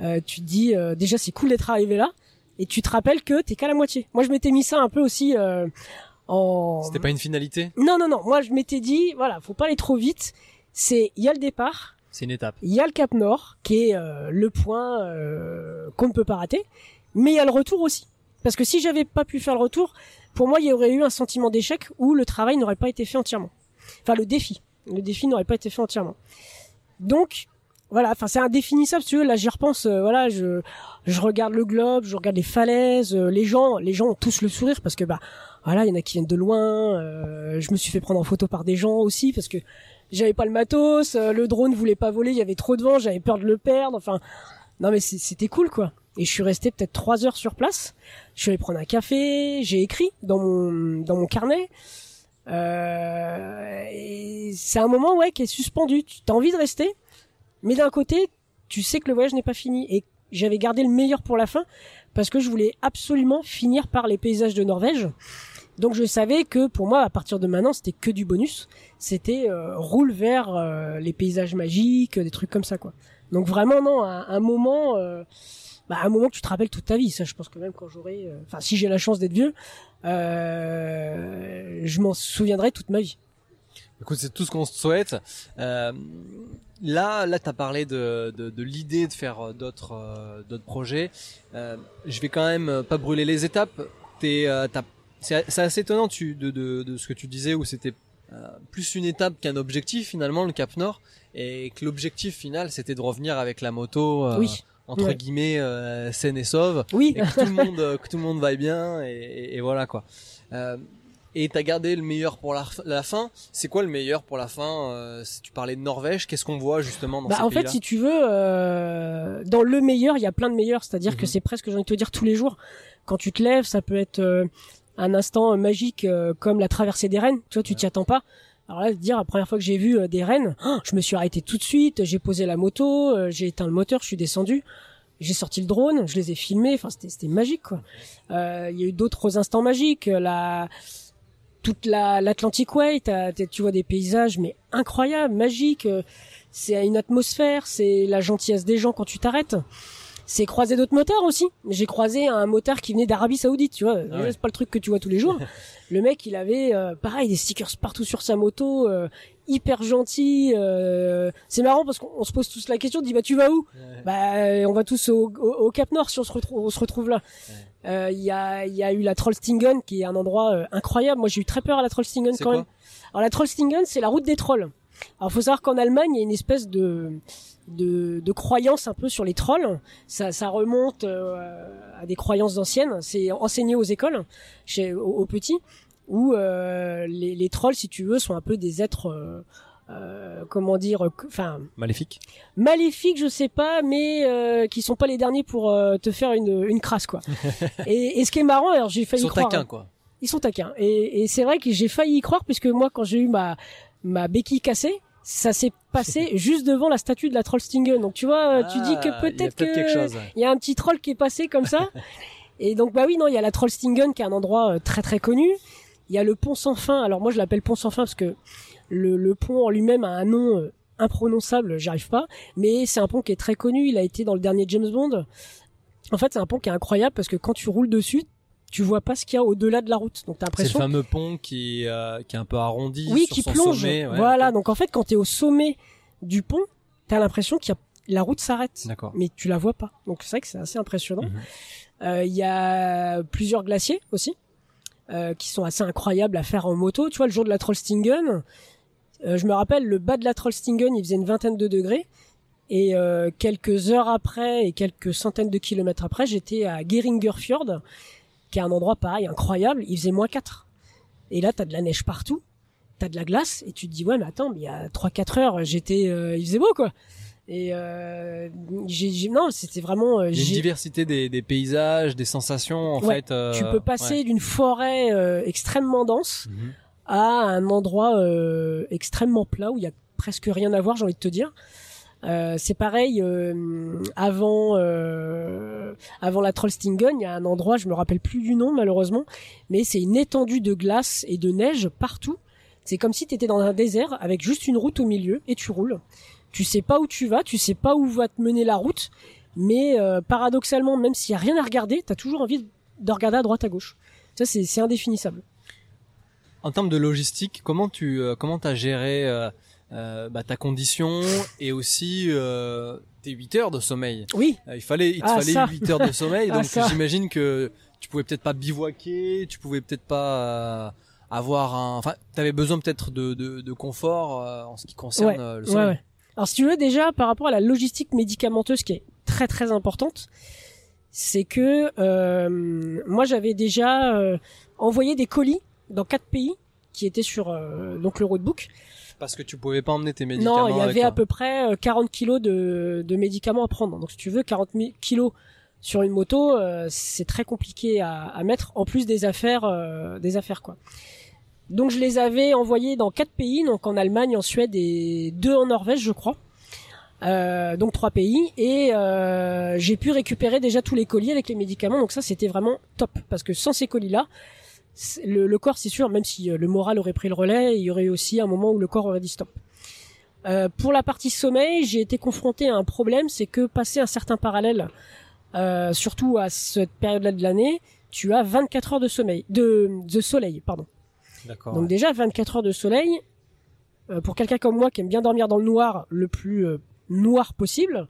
S2: Euh, tu te dis, déjà, c'est cool d'être arrivé là. Et tu te rappelles que t'es qu'à la moitié. Moi, je m'étais mis ça un peu aussi en.
S1: C'était pas une finalité?
S2: Non, non, non. Moi, je m'étais dit, voilà, faut pas aller trop vite. C'est, il y a le départ.
S1: C'est une étape.
S2: Il y a le Cap Nord, qui est le point qu'on ne peut pas rater. Mais il y a le retour aussi. Parce que si j'avais pas pu faire le retour, pour moi, il y aurait eu un sentiment d'échec où le travail n'aurait pas été fait entièrement. Enfin, le défi. Le défi n'aurait pas été fait entièrement. Donc, voilà, enfin c'est indéfinissable si tu veux là j'y repense euh, voilà je je regarde le globe je regarde les falaises euh, les gens les gens ont tous le sourire parce que bah voilà il y en a qui viennent de loin euh, je me suis fait prendre en photo par des gens aussi parce que j'avais pas le matos le drone voulait pas voler il y avait trop de vent j'avais peur de le perdre enfin non mais c'était cool quoi et je suis resté peut-être trois heures sur place. Je suis allé prendre un café, j'ai écrit dans mon dans mon carnet. Euh, c'est un moment ouais qui est suspendu. Tu as envie de rester, mais d'un côté, tu sais que le voyage n'est pas fini. Et j'avais gardé le meilleur pour la fin parce que je voulais absolument finir par les paysages de Norvège. Donc je savais que pour moi, à partir de maintenant, c'était que du bonus. C'était euh, roule vers euh, les paysages magiques, des trucs comme ça quoi. Donc vraiment non, un, un moment. Euh, bah, un moment que tu te rappelles toute ta vie. Ça, je pense que même quand j'aurai, euh, enfin, si j'ai la chance d'être vieux, euh, je m'en souviendrai toute ma vie.
S1: Écoute, c'est tout ce qu'on souhaite. Là, là, t'as parlé de, de, l'idée de faire d'autres d'autres projets. Je vais quand même pas brûler les étapes. T'es, c'est assez étonnant de, de, de ce que tu disais où c'était plus une étape qu'un objectif finalement le Cap Nord et que l'objectif final c'était de revenir avec la moto euh,
S2: Oui.
S1: entre guillemets euh, saine et sauve
S2: Oui.
S1: et que tout le monde euh, que tout le monde vaille bien et, et- et voilà quoi. Euh, et t'as gardé le meilleur pour la, la fin. C'est quoi le meilleur pour la fin euh, Si tu parlais de Norvège, qu'est-ce qu'on voit justement dans
S2: Bah,
S1: ces
S2: en fait, si tu veux, euh, dans le meilleur, il y a plein de meilleurs. C'est-à-dire que
S1: Mhm.
S2: c'est presque, j'ai envie de te dire, tous les jours. Quand tu te lèves, ça peut être euh, un instant euh, magique euh, comme la traversée des rennes. Tu vois, tu t'y attends pas. Alors là, dire, la première fois que j'ai vu euh, des rennes, oh, je me suis arrêté tout de suite. J'ai posé la moto, euh, j'ai éteint le moteur, je suis descendu. J'ai sorti le drone, je les ai filmés. Enfin, c'était magique, quoi. Euh, Il y a eu d'autres instants magiques. La toute la l'Atlantic Way, tu vois des paysages mais incroyables, magiques. C'est une atmosphère, c'est la gentillesse des gens quand tu t'arrêtes. C'est croiser d'autres motards aussi. J'ai croisé un motard qui venait d'Arabie Saoudite, tu vois.
S1: Ah ouais.
S2: C'est pas le truc que tu vois tous les jours. le mec, il avait euh, pareil des stickers partout sur sa moto, euh, hyper gentil. euh, C'est marrant parce qu'on se pose tous la question, on dit bah tu vas où?
S1: Ouais.
S2: Bah euh, on va tous au, au- au Cap Nord si on se retrouve, on se retrouve là. Euh, Il y a y a eu la Trollstingen qui est un endroit euh, incroyable. Moi j'ai eu très peur à la Trollstingen quand même. Alors la Trollstingen, c'est la route des trolls. Alors faut savoir qu'en Allemagne, il y a une espèce de de, de croyance un peu sur les trolls. Ça, ça remonte euh, à des croyances anciennes. C'est enseigné aux écoles, chez, aux, aux petits, où euh, les, les trolls, si tu veux, sont un peu des êtres, euh, euh, comment dire, enfin
S1: Maléfique.
S2: maléfiques, je sais pas, mais euh, qui sont pas les derniers pour euh, te faire une, une crasse quoi. et, et ce qui est marrant, alors j'ai
S1: Ils
S2: failli
S1: sont
S2: croire. hein.
S1: taquins quoi.
S2: Ils sont taquins. Et, et c'est vrai que j'ai failli y croire puisque moi, quand j'ai eu ma ma béquille cassée, ça s'est passé juste devant la statue de la Trollstingen. Donc tu vois, tu dis
S1: Ah,
S2: que
S1: il y a
S2: peut-être que
S1: ouais.
S2: il y a un petit troll qui est passé comme ça. Et donc bah oui non, il y a la Trollstingen qui est un endroit euh, très très connu. Il y a le pont sans fin. Alors moi je l'appelle pont sans fin parce que le, le pont en lui-même a un nom euh, imprononçable, j'y arrive pas. Mais c'est un pont qui est très connu. Il a été dans le dernier James Bond. En fait c'est un pont qui est incroyable parce que quand tu roules dessus, tu vois pas ce qu'il y a au-delà de la route. Donc t'as
S1: C'est le
S2: l'impression
S1: fameux pont qui euh, qui est un peu arrondi
S2: oui,
S1: sur
S2: qui
S1: son
S2: plonge.
S1: sommet. ouais,
S2: voilà. Donc en fait, quand t'es au sommet du pont, t'as l'impression qu'il y a la route s'arrête,
S1: D'accord.
S2: mais tu la vois pas. Donc c'est vrai que c'est assez impressionnant.
S1: Mhm.
S2: Euh, Il y a plusieurs glaciers aussi euh, qui sont assez incroyables à faire en moto. Tu vois, le jour de la Trollstingen, euh, je me rappelle le bas de la Trollstingen, il faisait une vingtaine de degrés. Et euh, quelques heures après et quelques centaines de kilomètres après, j'étais à Geringerfjord, qui est un endroit pareil incroyable. Il faisait moins 4. Et là, t'as de la neige partout, t'as de la glace, et tu te dis ouais, mais attends, mais il y a 3-4 heures, j'étais, euh, il faisait beau quoi. Et euh, j'ai, j'ai- non, c'était vraiment. euh,
S1: une diversité des, des paysages, des sensations en
S2: Ouais,
S1: fait. euh,
S2: tu peux passer
S1: ouais.
S2: d'une forêt euh, extrêmement dense
S1: Mhm.
S2: à un endroit euh, extrêmement plat où il y a presque rien à voir, j'ai envie de te dire. Euh, c'est pareil euh, avant euh, avant la Trollstingen, il y a un endroit, je me rappelle plus du nom malheureusement, mais c'est une étendue de glace et de neige partout. C'est comme si tu étais dans un désert avec juste une route au milieu et tu roules. Tu sais pas où tu vas, tu sais pas où va te mener la route, mais euh, paradoxalement, même s'il y a rien à regarder, t'as toujours envie de regarder à droite à gauche. Ça c'est indéfinissable.
S1: En termes de logistique, comment tu euh, comment t'as géré euh, euh, bah, ta condition et aussi euh, tes 8 heures de sommeil
S2: Oui,
S1: Euh, Il fallait il te
S2: Ah,
S1: fallait
S2: ça.
S1: 8 heures de sommeil,
S2: Ah,
S1: donc j'imagine que tu pouvais peut-être pas bivouaquer, tu pouvais peut-être pas euh, avoir un, enfin t'avais besoin peut-être de, de, de confort euh, en ce qui concerne
S2: Ouais,
S1: le
S2: ouais,
S1: sommeil.
S2: ouais. Alors si tu veux déjà par rapport à la logistique médicamenteuse qui est très très importante, c'est que euh, moi j'avais déjà euh, envoyé des colis dans quatre pays qui étaient sur euh, donc le roadbook.
S1: Parce que tu pouvais pas emmener tes médicaments.
S2: Non, il y avait à peu près euh, 40 kilos de, de médicaments à prendre. Donc si tu veux 40 000 kilos sur une moto, euh, c'est très compliqué à, à mettre en plus des affaires, euh, des affaires quoi. Donc je les avais envoyés dans quatre pays, donc en Allemagne, en Suède et deux en Norvège, je crois. Euh, donc trois pays et euh, j'ai pu récupérer déjà tous les colis avec les médicaments. Donc ça c'était vraiment top parce que sans ces colis là, le, le corps c'est sûr, même si euh, le moral aurait pris le relais, il y aurait aussi un moment où le corps aurait dit stop. Euh, pour la partie sommeil, j'ai été confronté à un problème, c'est que passer un certain parallèle, euh, surtout à cette période-là de l'année, tu as 24 heures de sommeil, de, de soleil, pardon.
S1: D'accord.
S2: Donc déjà 24 heures de soleil, euh, pour quelqu'un comme moi qui aime bien dormir dans le noir, le plus euh, noir possible,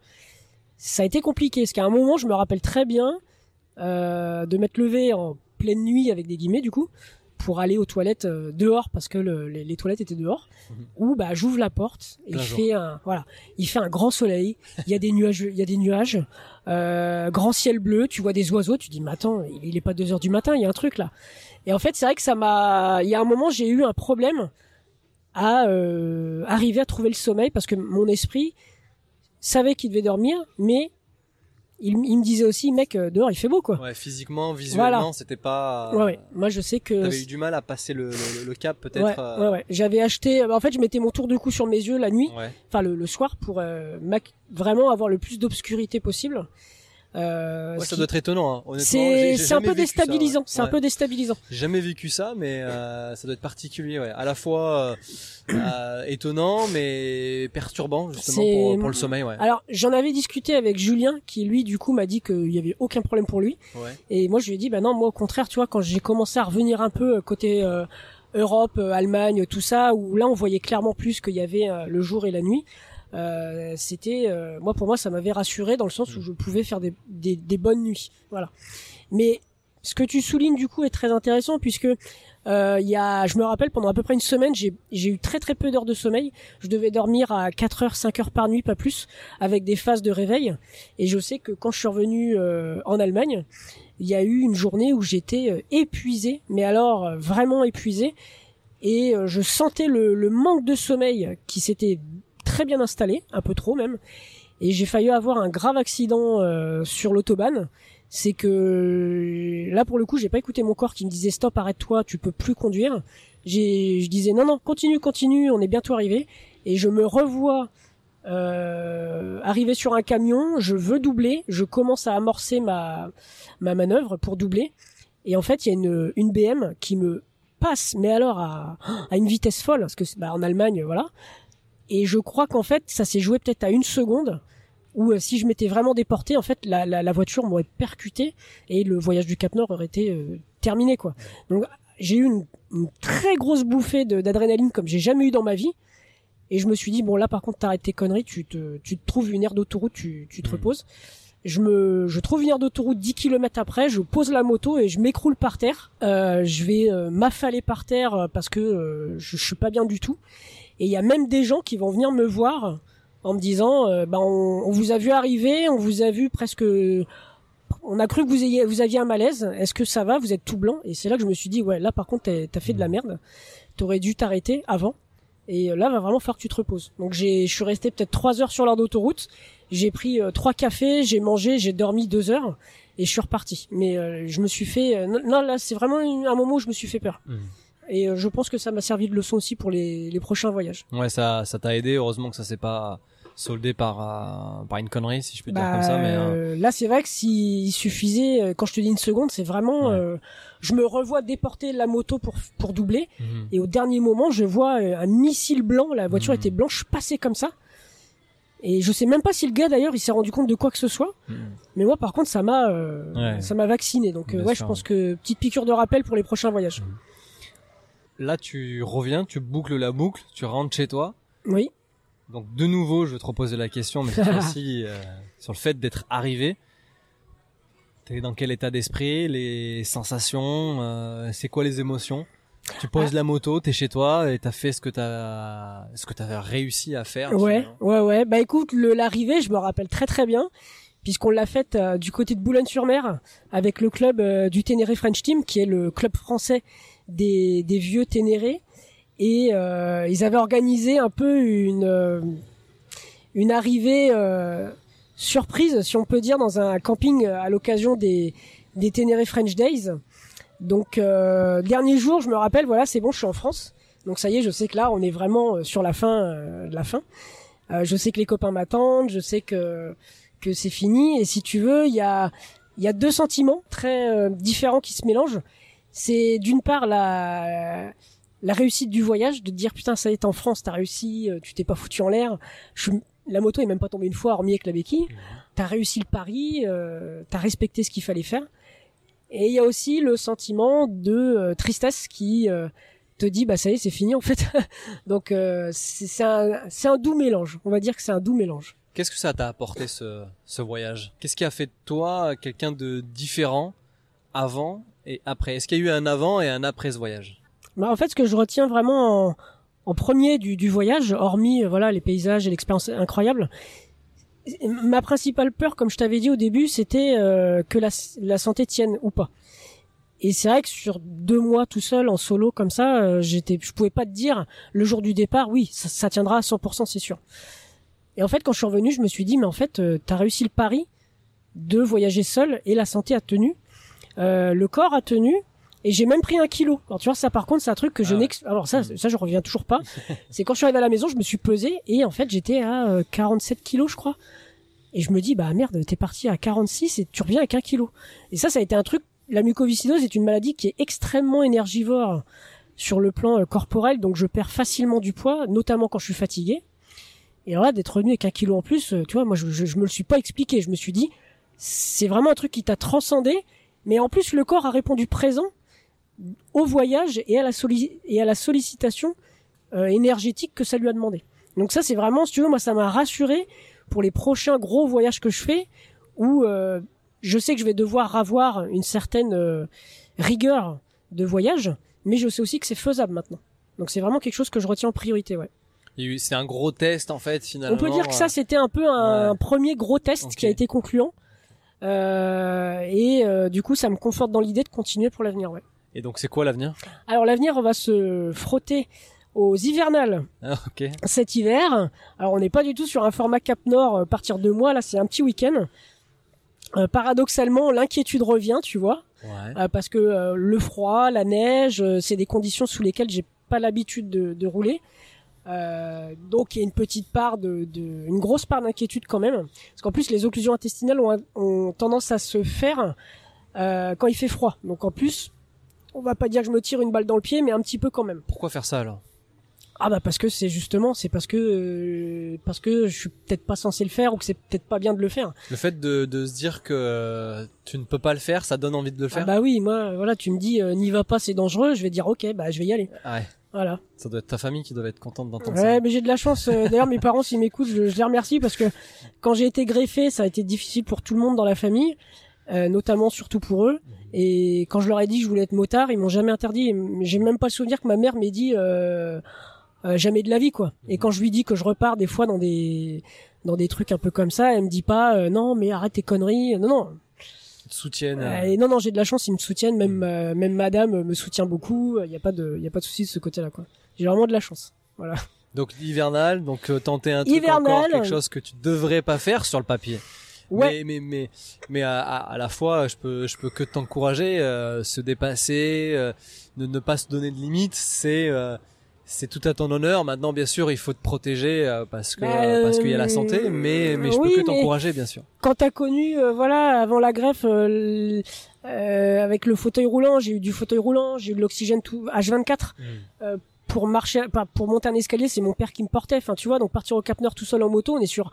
S2: ça a été compliqué. Parce qu'à un moment, je me rappelle très bien euh, de m'être levé en pleine nuit avec des guillemets du coup pour aller aux toilettes euh, dehors parce que le- les, les toilettes étaient dehors.
S1: Mhm.
S2: Où bah j'ouvre la porte et il
S1: jour.
S2: fait un voilà, il fait un grand soleil. Il y a des nuages, il y a des nuages, euh, grand ciel bleu. Tu vois des oiseaux. Tu dis mais attends, il, il est pas deux heures du matin. Il y a un truc là. Et en fait c'est vrai que ça m'a. Il y a un moment j'ai eu un problème à euh, arriver à trouver le sommeil parce que mon esprit savait qu'il devait dormir, mais il, il me disait aussi, mec, euh, dehors il fait beau quoi.
S1: Ouais, physiquement, visuellement,
S2: Voilà.
S1: c'était pas.
S2: Ouais, ouais. Moi je sais que.
S1: T'avais eu du mal à passer le, le, le cap peut-être.
S2: Ouais,
S1: euh,
S2: ouais, ouais. J'avais acheté. En fait, je mettais mon tour de cou sur mes yeux la nuit,
S1: ouais.
S2: enfin le, le soir, pour euh, mac- vraiment avoir le plus d'obscurité possible. Euh,
S1: Ouais, ça
S2: qui-
S1: doit être étonnant. Hein. Honnêtement,
S2: c'est un peu
S1: ouais.
S2: déstabilisant. C'est un peu déstabilisant.
S1: J'ai jamais vécu ça, mais euh, ça doit être particulier. Ouais. À la fois euh, euh, étonnant, mais perturbant justement pour, pour le sommeil. Ouais.
S2: Alors j'en avais discuté avec Julien, qui lui du coup m'a dit qu'il y avait aucun problème pour lui.
S1: ouais.
S2: Et moi, je lui ai dit, bah non, moi, au contraire, tu vois, quand j'ai commencé à revenir un peu euh, côté euh, Europe, Allemagne, tout ça, où là, on voyait clairement plus qu'il y avait euh, le jour et la nuit. Euh, c'était, euh, moi, pour moi, ça m'avait rassuré dans le sens où je pouvais faire des, des, des bonnes nuits. Voilà. Mais ce que tu soulignes du coup est très intéressant puisque euh, il y a, je me rappelle pendant à peu près une semaine, j'ai j'ai eu très très peu d'heures de sommeil. Je devais dormir à 4 heures, 5 heures par nuit, pas plus, avec des phases de réveil. Et je sais que quand je suis revenu euh, en Allemagne, il y a eu une journée où j'étais épuisé, mais alors vraiment épuisé, et je sentais le, le manque de sommeil qui s'était très bien installé, un peu trop même, et j'ai failli avoir un grave accident euh, sur l'autobahn. C'est que là pour le coup j'ai pas écouté mon corps qui me disait stop arrête-toi tu peux plus conduire. Je disais non non continue continue on est bientôt arrivé et je me revois euh, arriver sur un camion, je veux doubler, je commence à amorcer ma ma manœuvre pour doubler et en fait il y a une une BM qui me passe mais alors à à une vitesse folle parce que c'est- bah, en Allemagne voilà et je crois qu'en fait ça s'est joué peut-être à une seconde où euh, si je m'étais vraiment déporté en fait la la, la voiture m'aurait percuté et le voyage du Cap Nord aurait été euh, terminé quoi. Donc j'ai eu une, une très grosse bouffée d'adrénaline comme j'ai jamais eu dans ma vie. Et je me suis dit bon là par contre t'arrêtes tes conneries tu te tu te trouves une aire d'autoroute tu tu te
S1: Mhm.
S2: reposes. Je me je trouve une aire d'autoroute 10 km après je pose la moto et je m'écroule par terre. Euh, je vais euh, m'affaler par terre parce que euh, je, je suis pas bien du tout et il y a même des gens qui vont venir me voir en me disant euh, bah on, on vous a vu arriver on vous a vu presque on a cru que vous ayez vous aviez un malaise. Est-ce que ça va? Vous êtes tout blanc. Et c'est là que je me suis dit ouais là par contre t'as fait de la merde. T'aurais dû t'arrêter avant. Et euh, là va vraiment falloir que tu te reposes. Donc j'ai je suis resté peut-être trois heures sur l'heure d'autoroute. J'ai pris euh, trois cafés j'ai mangé j'ai dormi deux heures et je suis reparti. Mais euh, je me suis fait euh, non, là c'est vraiment un moment où je me suis fait peur.
S1: Mhm.
S2: Et euh, je pense que ça m'a servi de leçon aussi pour les, les prochains voyages
S1: Ouais, ça, ça t'a aidé. Heureusement que ça s'est pas soldé par euh, par une connerie, si je peux dire comme ça. Mais euh,
S2: euh, là, c'est vrai que s'il suffisait, quand je te dis une seconde, c'est vraiment,
S1: Ouais.
S2: euh, je me revois déporter la moto pour pour doubler,
S1: mhm.
S2: et au dernier moment, je vois un missile blanc. La voiture
S1: Mhm.
S2: était blanche, passer comme ça. Et je sais même pas si le gars d'ailleurs il s'est rendu compte de quoi que ce soit.
S1: Mhm.
S2: Mais moi, par contre, ça m'a, euh,
S1: Ouais.
S2: ça m'a vacciné. Donc euh, ouais,
S1: sûr.
S2: je pense que petite piqûre de rappel pour les prochains voyages.
S1: Là, tu reviens, tu boucles la boucle, tu rentres chez toi.
S2: Oui.
S1: Donc de nouveau, je vais te reposer la question, mais cette fois-ci euh, sur le fait d'être arrivé. T'es dans quel état d'esprit, les sensations, euh, c'est quoi les émotions? Tu poses
S2: Ah.
S1: la moto, t'es chez toi et t'as fait ce que t'as, ce que t'as réussi à faire.
S2: Ouais, ouais, ouais. Bah écoute, l'arrivée, je me rappelle très très bien, puisqu'on l'a faite euh, du côté de Boulogne-sur-Mer avec le club euh, du Ténéré French Team, qui est le club français des, des vieux Ténéré, et euh, ils avaient organisé un peu une euh, une arrivée euh, surprise, si on peut dire, dans un camping euh, à l'occasion des des Ténéré French Days. Donc euh, dernier jour, je me rappelle, voilà, c'est bon, je suis en France. Donc ça y est, je sais que là, on est vraiment euh, sur la fin de la fin. Je sais que les copains m'attendent, je sais que que c'est fini. Et si tu veux, il y a il y a deux sentiments très différents qui se mélangent. C'est d'une part la la réussite du voyage, de te dire putain ça y est en France, t'as réussi, euh, tu t'es pas foutu en l'air. Je, la moto est même pas tombée une fois, hormis avec la béquille. T'as réussi le pari, euh, t'as respecté ce qu'il fallait faire. Et il y a aussi le sentiment de euh, tristesse qui euh, te dit bah ça y est c'est fini en fait. Donc euh, c'est un c'est un doux mélange. On va dire que c'est un doux mélange.
S1: Qu'est-ce que ça t'a apporté ce ce voyage? Qu'est-ce qui a fait de toi quelqu'un de différent avant et après Est-ce qu'il y a eu un avant et un après ce voyage?
S2: Bah, en fait ce que je retiens vraiment en, premier du, voyage, hormis euh, voilà les paysages et l'expérience incroyable, ma principale peur, comme je t'avais dit au début, c'était euh, que la, santé tienne ou pas. Et c'est vrai que sur deux mois tout seul en solo comme ça, euh, j'étais, je pouvais pas te dire le jour du départ, oui, ça, ça tiendra à 100%, c'est sûr. Et en fait, quand je suis revenu, je me suis dit, mais en fait, euh, t'as réussi le pari de voyager seul et la santé a tenu, euh, le corps a tenu. Et j'ai même pris un kilo. Alors tu vois ça par contre c'est un truc que je
S1: Ah ouais.
S2: n'ex alors ça ça je reviens toujours pas. c'est quand je suis arrivé à la maison je me suis pesé et en fait j'étais à euh, 47 kilos je crois. Et je me dis bah merde t'es parti à 46 et tu reviens avec un kilo. Et ça ça a été un truc. La mucoviscidose est une maladie qui est extrêmement énergivore sur le plan euh, corporel donc je perds facilement du poids notamment quand je suis fatigué. Et alors là d'être revenu avec un kilo en plus euh, tu vois moi je, je, je me le suis pas expliqué je me suis dit c'est vraiment un truc qui t'a transcendé mais en plus le corps a répondu présent au voyage et à la, solli- et à la sollicitation euh, énergétique que ça lui a demandé. Donc ça c'est vraiment, si tu veux, moi ça m'a rassuré pour les prochains gros voyages que je fais où euh, je sais que je vais devoir avoir une certaine euh, rigueur de voyage, mais je sais aussi que c'est faisable maintenant. Donc c'est vraiment quelque chose que je retiens en priorité, ouais.
S1: C'est un gros test en fait finalement.
S2: On peut dire que ça c'était un peu un,
S1: ouais.
S2: premier gros test qui a été concluant. Euh, et euh, du coup ça me conforte dans l'idée de continuer pour l'avenir, ouais.
S1: Et donc c'est quoi l'avenir?
S2: Alors l'avenir, on va se frotter aux hivernales
S1: Ah,
S2: cet hiver. Alors on n'est pas du tout sur un format Cap Nord euh, partir deux mois, là c'est un petit week-end. Euh, paradoxalement, l'inquiétude revient, tu vois,
S1: Ouais.
S2: euh, parce que euh, le froid, la neige, c'est des conditions sous lesquelles j'ai pas l'habitude de, de rouler. Euh, donc il y a une petite part de, de une grosse part d'inquiétude quand même, parce qu'en plus les occlusions intestinales ont, ont tendance à se faire euh, quand il fait froid. Donc en plus, on va pas dire que je me tire une balle dans le pied, mais un petit peu quand même.
S1: Pourquoi faire ça alors?
S2: Ah bah parce que c'est justement, c'est parce que euh, parce que je suis peut-être pas censé le faire ou que c'est peut-être pas bien de le faire.
S1: Le fait de, de se dire que euh, tu ne peux pas le faire, ça donne envie de le
S2: Ah
S1: faire?
S2: bah oui, moi voilà, tu me dis euh, n'y va pas, c'est dangereux, je vais dire OK, bah je vais y aller.
S1: Ah ouais.
S2: Voilà.
S1: Ça doit être ta famille qui doit être contente d'entendre
S2: Ouais,
S1: ça.
S2: mais j'ai de la chance. euh, D'ailleurs, mes parents, s'ils m'écoutent, je, je les remercie parce que quand j'ai été greffé, ça a été difficile pour tout le monde dans la famille, euh, notamment surtout pour eux. Et quand je leur ai dit que je voulais être motard, ils m'ont jamais interdit. J'ai même pas le souvenir que ma mère m'ait dit euh, euh, jamais de la vie, quoi. Et quand je lui dis que je repars des fois dans des dans des trucs un peu comme ça, elle me dit pas euh, non, mais arrête tes conneries. Non, non.
S1: Te soutiennent.
S2: Euh,
S1: euh,
S2: et non, non, j'ai de la chance, ils me soutiennent. Même euh, même Madame me soutient beaucoup. Il y a pas de il a pas de souci de ce côté-là, quoi. J'ai vraiment de la chance. Voilà.
S1: Donc hivernal, donc euh, tenter un truc
S2: Hivernal.
S1: encore, quelque chose que tu devrais pas faire sur le papier.
S2: Ouais.
S1: Mais mais mais mais à, à, à la fois, je peux je peux que t'encourager, euh, se dépasser, euh, ne ne pas se donner de limites, c'est euh, c'est tout à ton honneur. Maintenant, bien sûr, il faut te protéger euh, parce que
S2: Bah,
S1: euh, parce qu'il y a la
S2: euh,
S1: santé, mais mais je
S2: oui,
S1: peux que t'encourager, bien sûr.
S2: quand t'as connu, euh, voilà, avant la greffe, euh, euh, avec le fauteuil roulant, j'ai eu du fauteuil roulant, j'ai eu de l'oxygène tout H24
S1: Mm.
S2: pour marcher, pas pour monter un escalier, c'est mon père qui me portait. Enfin, tu vois, donc partir au Cap Nord tout seul en moto, on est sur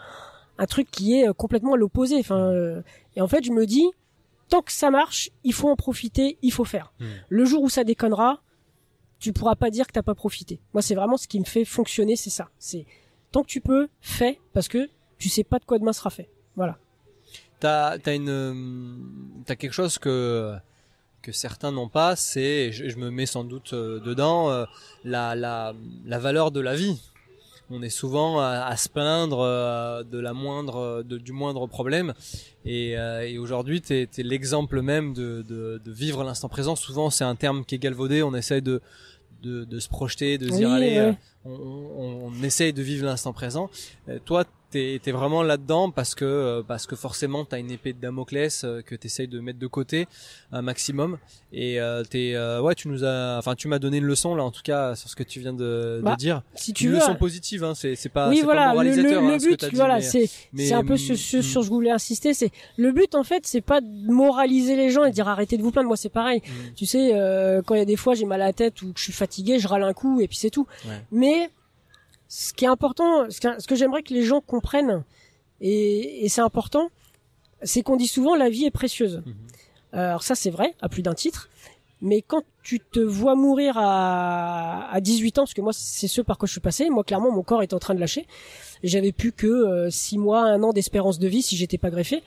S2: un truc qui est complètement à l'opposé. Enfin, euh, et en fait, je me dis, tant que ça marche, il faut en profiter, il faut faire.
S1: Mm.
S2: Le jour où ça déconnera, tu pourras pas dire que t'as pas profité. Moi, c'est vraiment ce qui me fait fonctionner, c'est ça. C'est tant que tu peux, fais, parce que tu sais pas de quoi demain sera fait. Voilà.
S1: T'as t'as une euh, t'as quelque chose que que certains n'ont pas, c'est je, je me mets sans doute euh, dedans euh, la la la valeur de la vie. On est souvent à, à se plaindre euh, de la moindre de, du moindre problème et, euh, et aujourd'hui t'es es, l'exemple même de, de, de vivre l'instant présent. Souvent c'est un terme qui est galvaudé. On essaye de de, de se projeter, de se dire
S2: Oui,
S1: allez,
S2: ouais.
S1: euh, on, on, on essaye de vivre l'instant présent. Euh, toi, t'es es vraiment là-dedans parce que euh, parce que forcément t'as une épée de Damoclès euh, que t'essayes de mettre de côté un maximum et euh, t'es euh, ouais tu nous as enfin tu m'as donné une leçon là en tout cas sur ce que tu viens de, de
S2: Bah,
S1: dire
S2: Si tu
S1: une
S2: veux.
S1: leçon positive hein c'est c'est pas
S2: oui, voilà,
S1: pas
S2: le, le, le
S1: hein, ce que
S2: but,
S1: dit,
S2: voilà, c'est c'est un peu ce, ce
S1: mm.
S2: sur ce que je voulais insister. C'est le but en fait, c'est pas de moraliser les gens et de dire arrêtez de vous plaindre. Moi, c'est pareil.
S1: Mm.
S2: Tu sais, euh, quand il y a des fois j'ai mal à la tête ou que je suis fatigué, je râle un coup et puis c'est tout.
S1: Ouais.
S2: Mais ce qui est important, ce que, ce que j'aimerais que les gens comprennent et, et c'est important, c'est qu'on dit souvent la vie est précieuse.
S1: Mhm.
S2: Euh, Alors ça c'est vrai à plus d'un titre. Mais quand tu te vois mourir à, à 18 ans, parce que moi c'est ce par quoi je suis passé, moi clairement mon corps est en train de lâcher. J'avais plus que 6 mois, un an d'espérance de vie si j'étais pas greffé.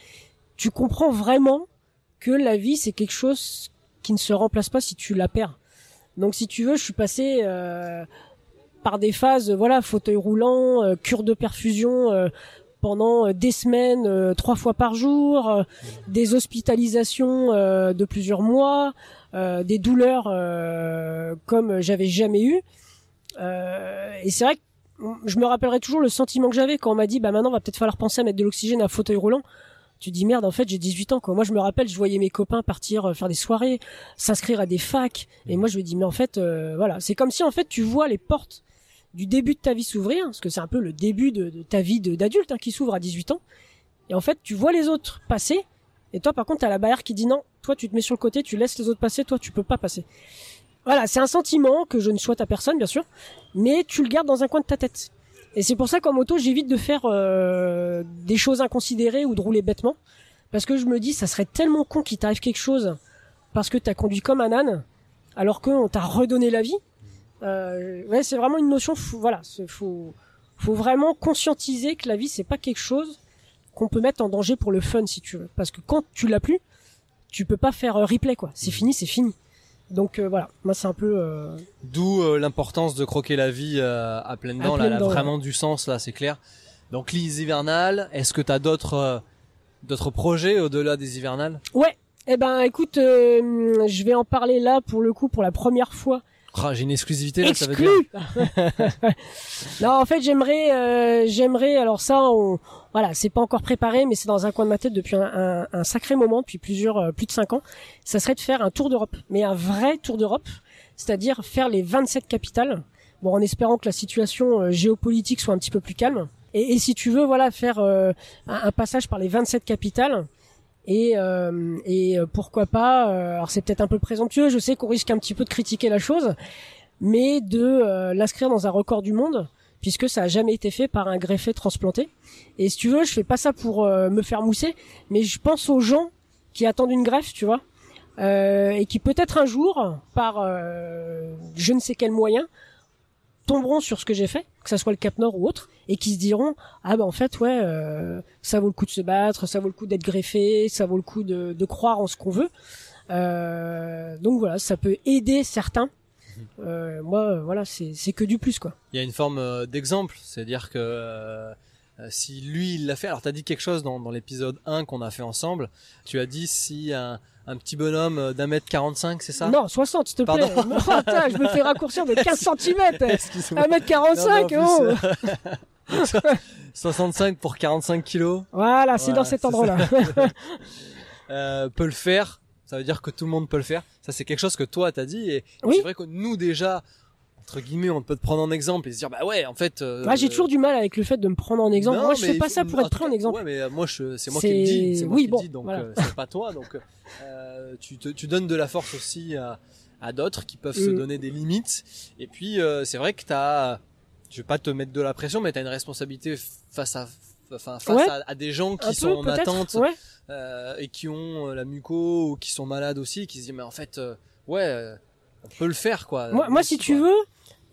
S2: Tu comprends vraiment que la vie c'est quelque chose qui ne se remplace pas si tu la perds. Donc si tu veux, je suis passé euh, par des phases, voilà, fauteuil roulant, euh, cure de perfusion euh, pendant des semaines, trois fois par jour, des hospitalisations de plusieurs mois, des douleurs comme j'avais jamais eu. et c'est vrai que je me rappellerai toujours le sentiment que j'avais quand on m'a dit, bah maintenant va peut-être falloir penser à mettre de l'oxygène à fauteuil roulant. Tu dis merde en fait j'ai 18 ans quoi. Moi je me rappelle je voyais mes copains partir euh, faire des soirées s'inscrire à des facs. Et moi je me dis mais en fait euh, voilà. C'est comme si en fait tu vois les portes du début de ta vie s'ouvrir parce que c'est un peu le début de, ta vie d'adulte hein, qui s'ouvre à 18 ans et en fait tu vois les autres passer et toi par contre t'as la barrière qui dit non toi tu te mets sur le côté tu laisses les autres passer toi tu peux pas passer voilà c'est un sentiment que je ne souhaite à personne bien sûr mais tu le gardes dans un coin de ta tête et c'est pour ça qu'en moto, j'évite de faire euh, des choses inconsidérées ou de rouler bêtement. Parce que je me dis, ça serait tellement con qu'il t'arrive quelque chose parce que t'as conduit comme un âne, alors qu'on t'a redonné la vie. Euh, ouais, c'est vraiment une notion. Fou, voilà, faut, faut vraiment conscientiser que la vie c'est pas quelque chose qu'on peut mettre en danger pour le fun si tu veux. Parce que quand tu l'as plus, tu peux pas faire euh, replay quoi. C'est fini, c'est fini. Donc euh, voilà, moi c'est un peu. Euh...
S1: D'où euh, l'importance de croquer la vie euh, à pleine dents. là, elle a vraiment du sens là, c'est clair. Donc les hivernales, est-ce que t'as d'autres d'autres projets au-delà des hivernales?
S2: Ouais. Eh ben écoute, je vais en parler là pour le coup pour la première fois
S1: ah, j'ai une exclusivité là,
S2: ça
S1: veut dire.
S2: non, en fait, j'aimerais, euh, j'aimerais. Alors ça, on, voilà, c'est pas encore préparé, mais c'est dans un coin de ma tête depuis un, sacré moment, depuis plusieurs, euh, plus de cinq ans. Ça serait de faire un tour d'Europe, mais un vrai tour d'Europe, c'est-à-dire faire les 27 capitales. Bon, en espérant que la situation euh, géopolitique soit un petit peu plus calme. Et, si tu veux, voilà, faire un, un, passage par les 27 capitales et, euh, et euh, pourquoi pas, euh, alors c'est peut-être un peu présomptueux, je sais qu'on risque un petit peu de critiquer la chose, mais de l'inscrire dans un record du monde, puisque ça a jamais été fait par un greffé transplanté. Et si tu veux, je fais pas ça pour me faire mousser, mais je pense aux gens qui attendent une greffe, tu vois, et qui peut-être un jour, par je ne sais quel moyen, tomberont sur ce que j'ai fait, que ça soit le Cap Nord ou autre, et qui se diront ah ben en fait ouais euh, ça vaut le coup de se battre, ça vaut le coup d'être greffé, ça vaut le coup de, de croire en ce qu'on veut. Euh, donc voilà, ça peut aider certains. Mhm. Euh, moi voilà c'est c'est que du plus quoi.
S1: Il y a une forme euh, d'exemple, c'est-à-dire que euh, si lui il l'a fait, alors tu as dit quelque chose dans, dans l'épisode 1 qu'on a fait ensemble, tu as dit si un un petit bonhomme euh, d'un mètre 45, c'est ça?
S2: Non, 60, s'il te plaît. je me fais raccourcir de 15 cm. Un mètre 45, oh
S1: 65 pour 45 kilos.
S2: Voilà, c'est dans cet endroit-là.
S1: euh, peut le faire. Ça veut dire que tout le monde peut le faire. Ça, c'est quelque chose que toi, t'as dit. Et c'est vrai que nous, déjà, entre guillemets, on peut te prendre en exemple et se dire bah ouais, en fait.
S2: Euh, j'ai toujours du mal avec le fait de me prendre en exemple. moi, je fais pas ça pour être pris en exemple.
S1: Ouais, mais euh, moi, c'est moi qui le dis, c'est moi oui, qui bon, dis, donc euh, c'est pas toi. Donc, euh, tu, te, tu donnes de la force aussi à, à d'autres qui peuvent se mm. donner des limites. Et puis, c'est vrai que t'as, je vais pas te mettre de la pression, mais t'as une responsabilité face à, enfin face à, des gens qui sont en attente et qui ont la muco ou qui sont malades aussi, qui se disent mais en fait, ouais on peut le faire quoi.
S2: Moi, moi si tu veux,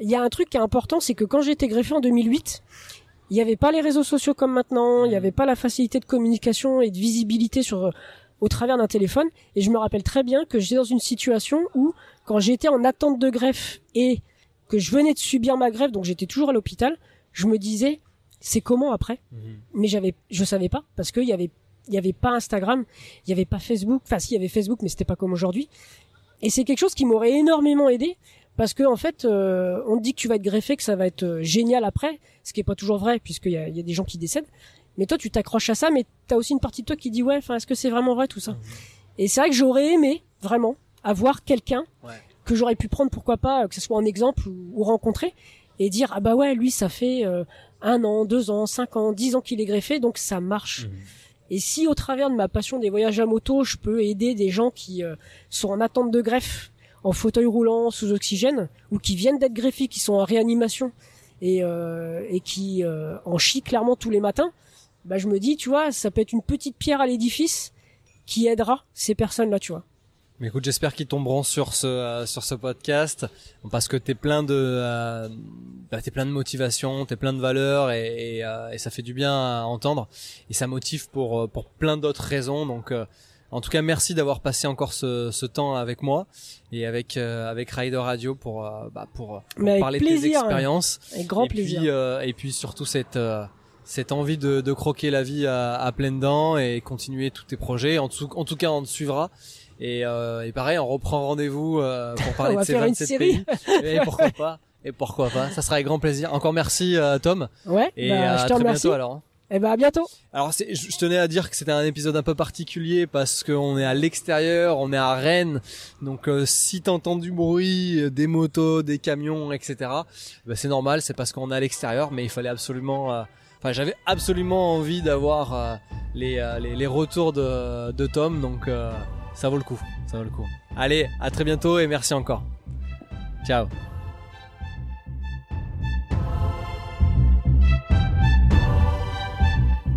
S2: il y a un truc qui est important, c'est que quand j'ai été greffé en 2008, il n'y avait pas les réseaux sociaux comme maintenant, il n'y avait pas la facilité de communication et de visibilité sur au travers d'un téléphone. Et je me rappelle très bien que j'étais dans une situation où, quand j'étais en attente de greffe et que je venais de subir ma greffe, donc j'étais toujours à l'hôpital, je me disais, c'est comment après? Mmh. Mais j'avais, je savais pas parce qu'il y avait, il y avait pas Instagram, il y avait pas Facebook. Enfin, si, il y avait Facebook, mais c'était pas comme aujourd'hui. Et c'est quelque chose qui m'aurait énormément aidé parce que en fait, euh, on te dit que tu vas être greffé, que ça va être euh, génial après, ce qui est pas toujours vrai puisqu'il y a, y a des gens qui décèdent. Mais toi, tu t'accroches à ça, mais t'as aussi une partie de toi qui dit ouais, enfin, est-ce que c'est vraiment vrai tout ça? Et c'est vrai que j'aurais aimé vraiment avoir quelqu'un que j'aurais pu prendre, pourquoi pas, que ce soit un exemple ou, rencontrer, et dire ah bah ouais, lui, ça fait euh, un an, deux ans, cinq ans, dix ans qu'il est greffé, donc ça marche. Mmh. Et si au travers de ma passion des voyages à moto, je peux aider des gens qui sont en attente de greffe en fauteuil roulant sous oxygène ou qui viennent d'être greffés, qui sont en réanimation et, euh, et qui euh, en chient clairement tous les matins, bah je me dis, tu vois, ça peut être une petite pierre à l'édifice qui aidera ces personnes-là, tu vois.
S1: Mais écoute, j'espère qu'ils tomberont sur ce euh, sur ce podcast parce que t'es plein de euh, bah, t'es plein de motivation, t'es plein de valeurs et, euh, et, ça fait du bien à entendre et ça motive pour pour plein d'autres raisons. Donc en tout cas, merci d'avoir passé encore ce, ce, temps avec moi et avec avec Rider Radio pour bah, pour, pour parler de tes expériences.
S2: Avec grand
S1: et
S2: plaisir.
S1: Puis, et puis surtout cette cette envie de, de croquer la vie à, à pleines dents et continuer tous tes projets. En tout, en tout cas, on te suivra. Et, euh, et pareil, on reprend rendez-vous euh, pour parler de ces 27 pays. et pourquoi pas Et pourquoi pas Ça sera avec grand plaisir. Encore merci euh, Tom.
S2: Ouais.
S1: Et
S2: bah,
S1: à
S2: je te
S1: très
S2: remercie.
S1: bientôt alors.
S2: Et bah à bientôt.
S1: Alors je tenais à dire que c'était un épisode un peu particulier parce qu'on est à l'extérieur, on est à Rennes, donc euh, si t'entends du bruit, euh, des motos, des camions, etc. Bah, c'est normal, c'est parce qu'on est à l'extérieur, mais il fallait absolument, euh, enfin j'avais absolument envie d'avoir les, les, les retours de, de Tom, donc ça vaut le coup, ça vaut le coup. Allez, à très bientôt et merci encore. Ciao.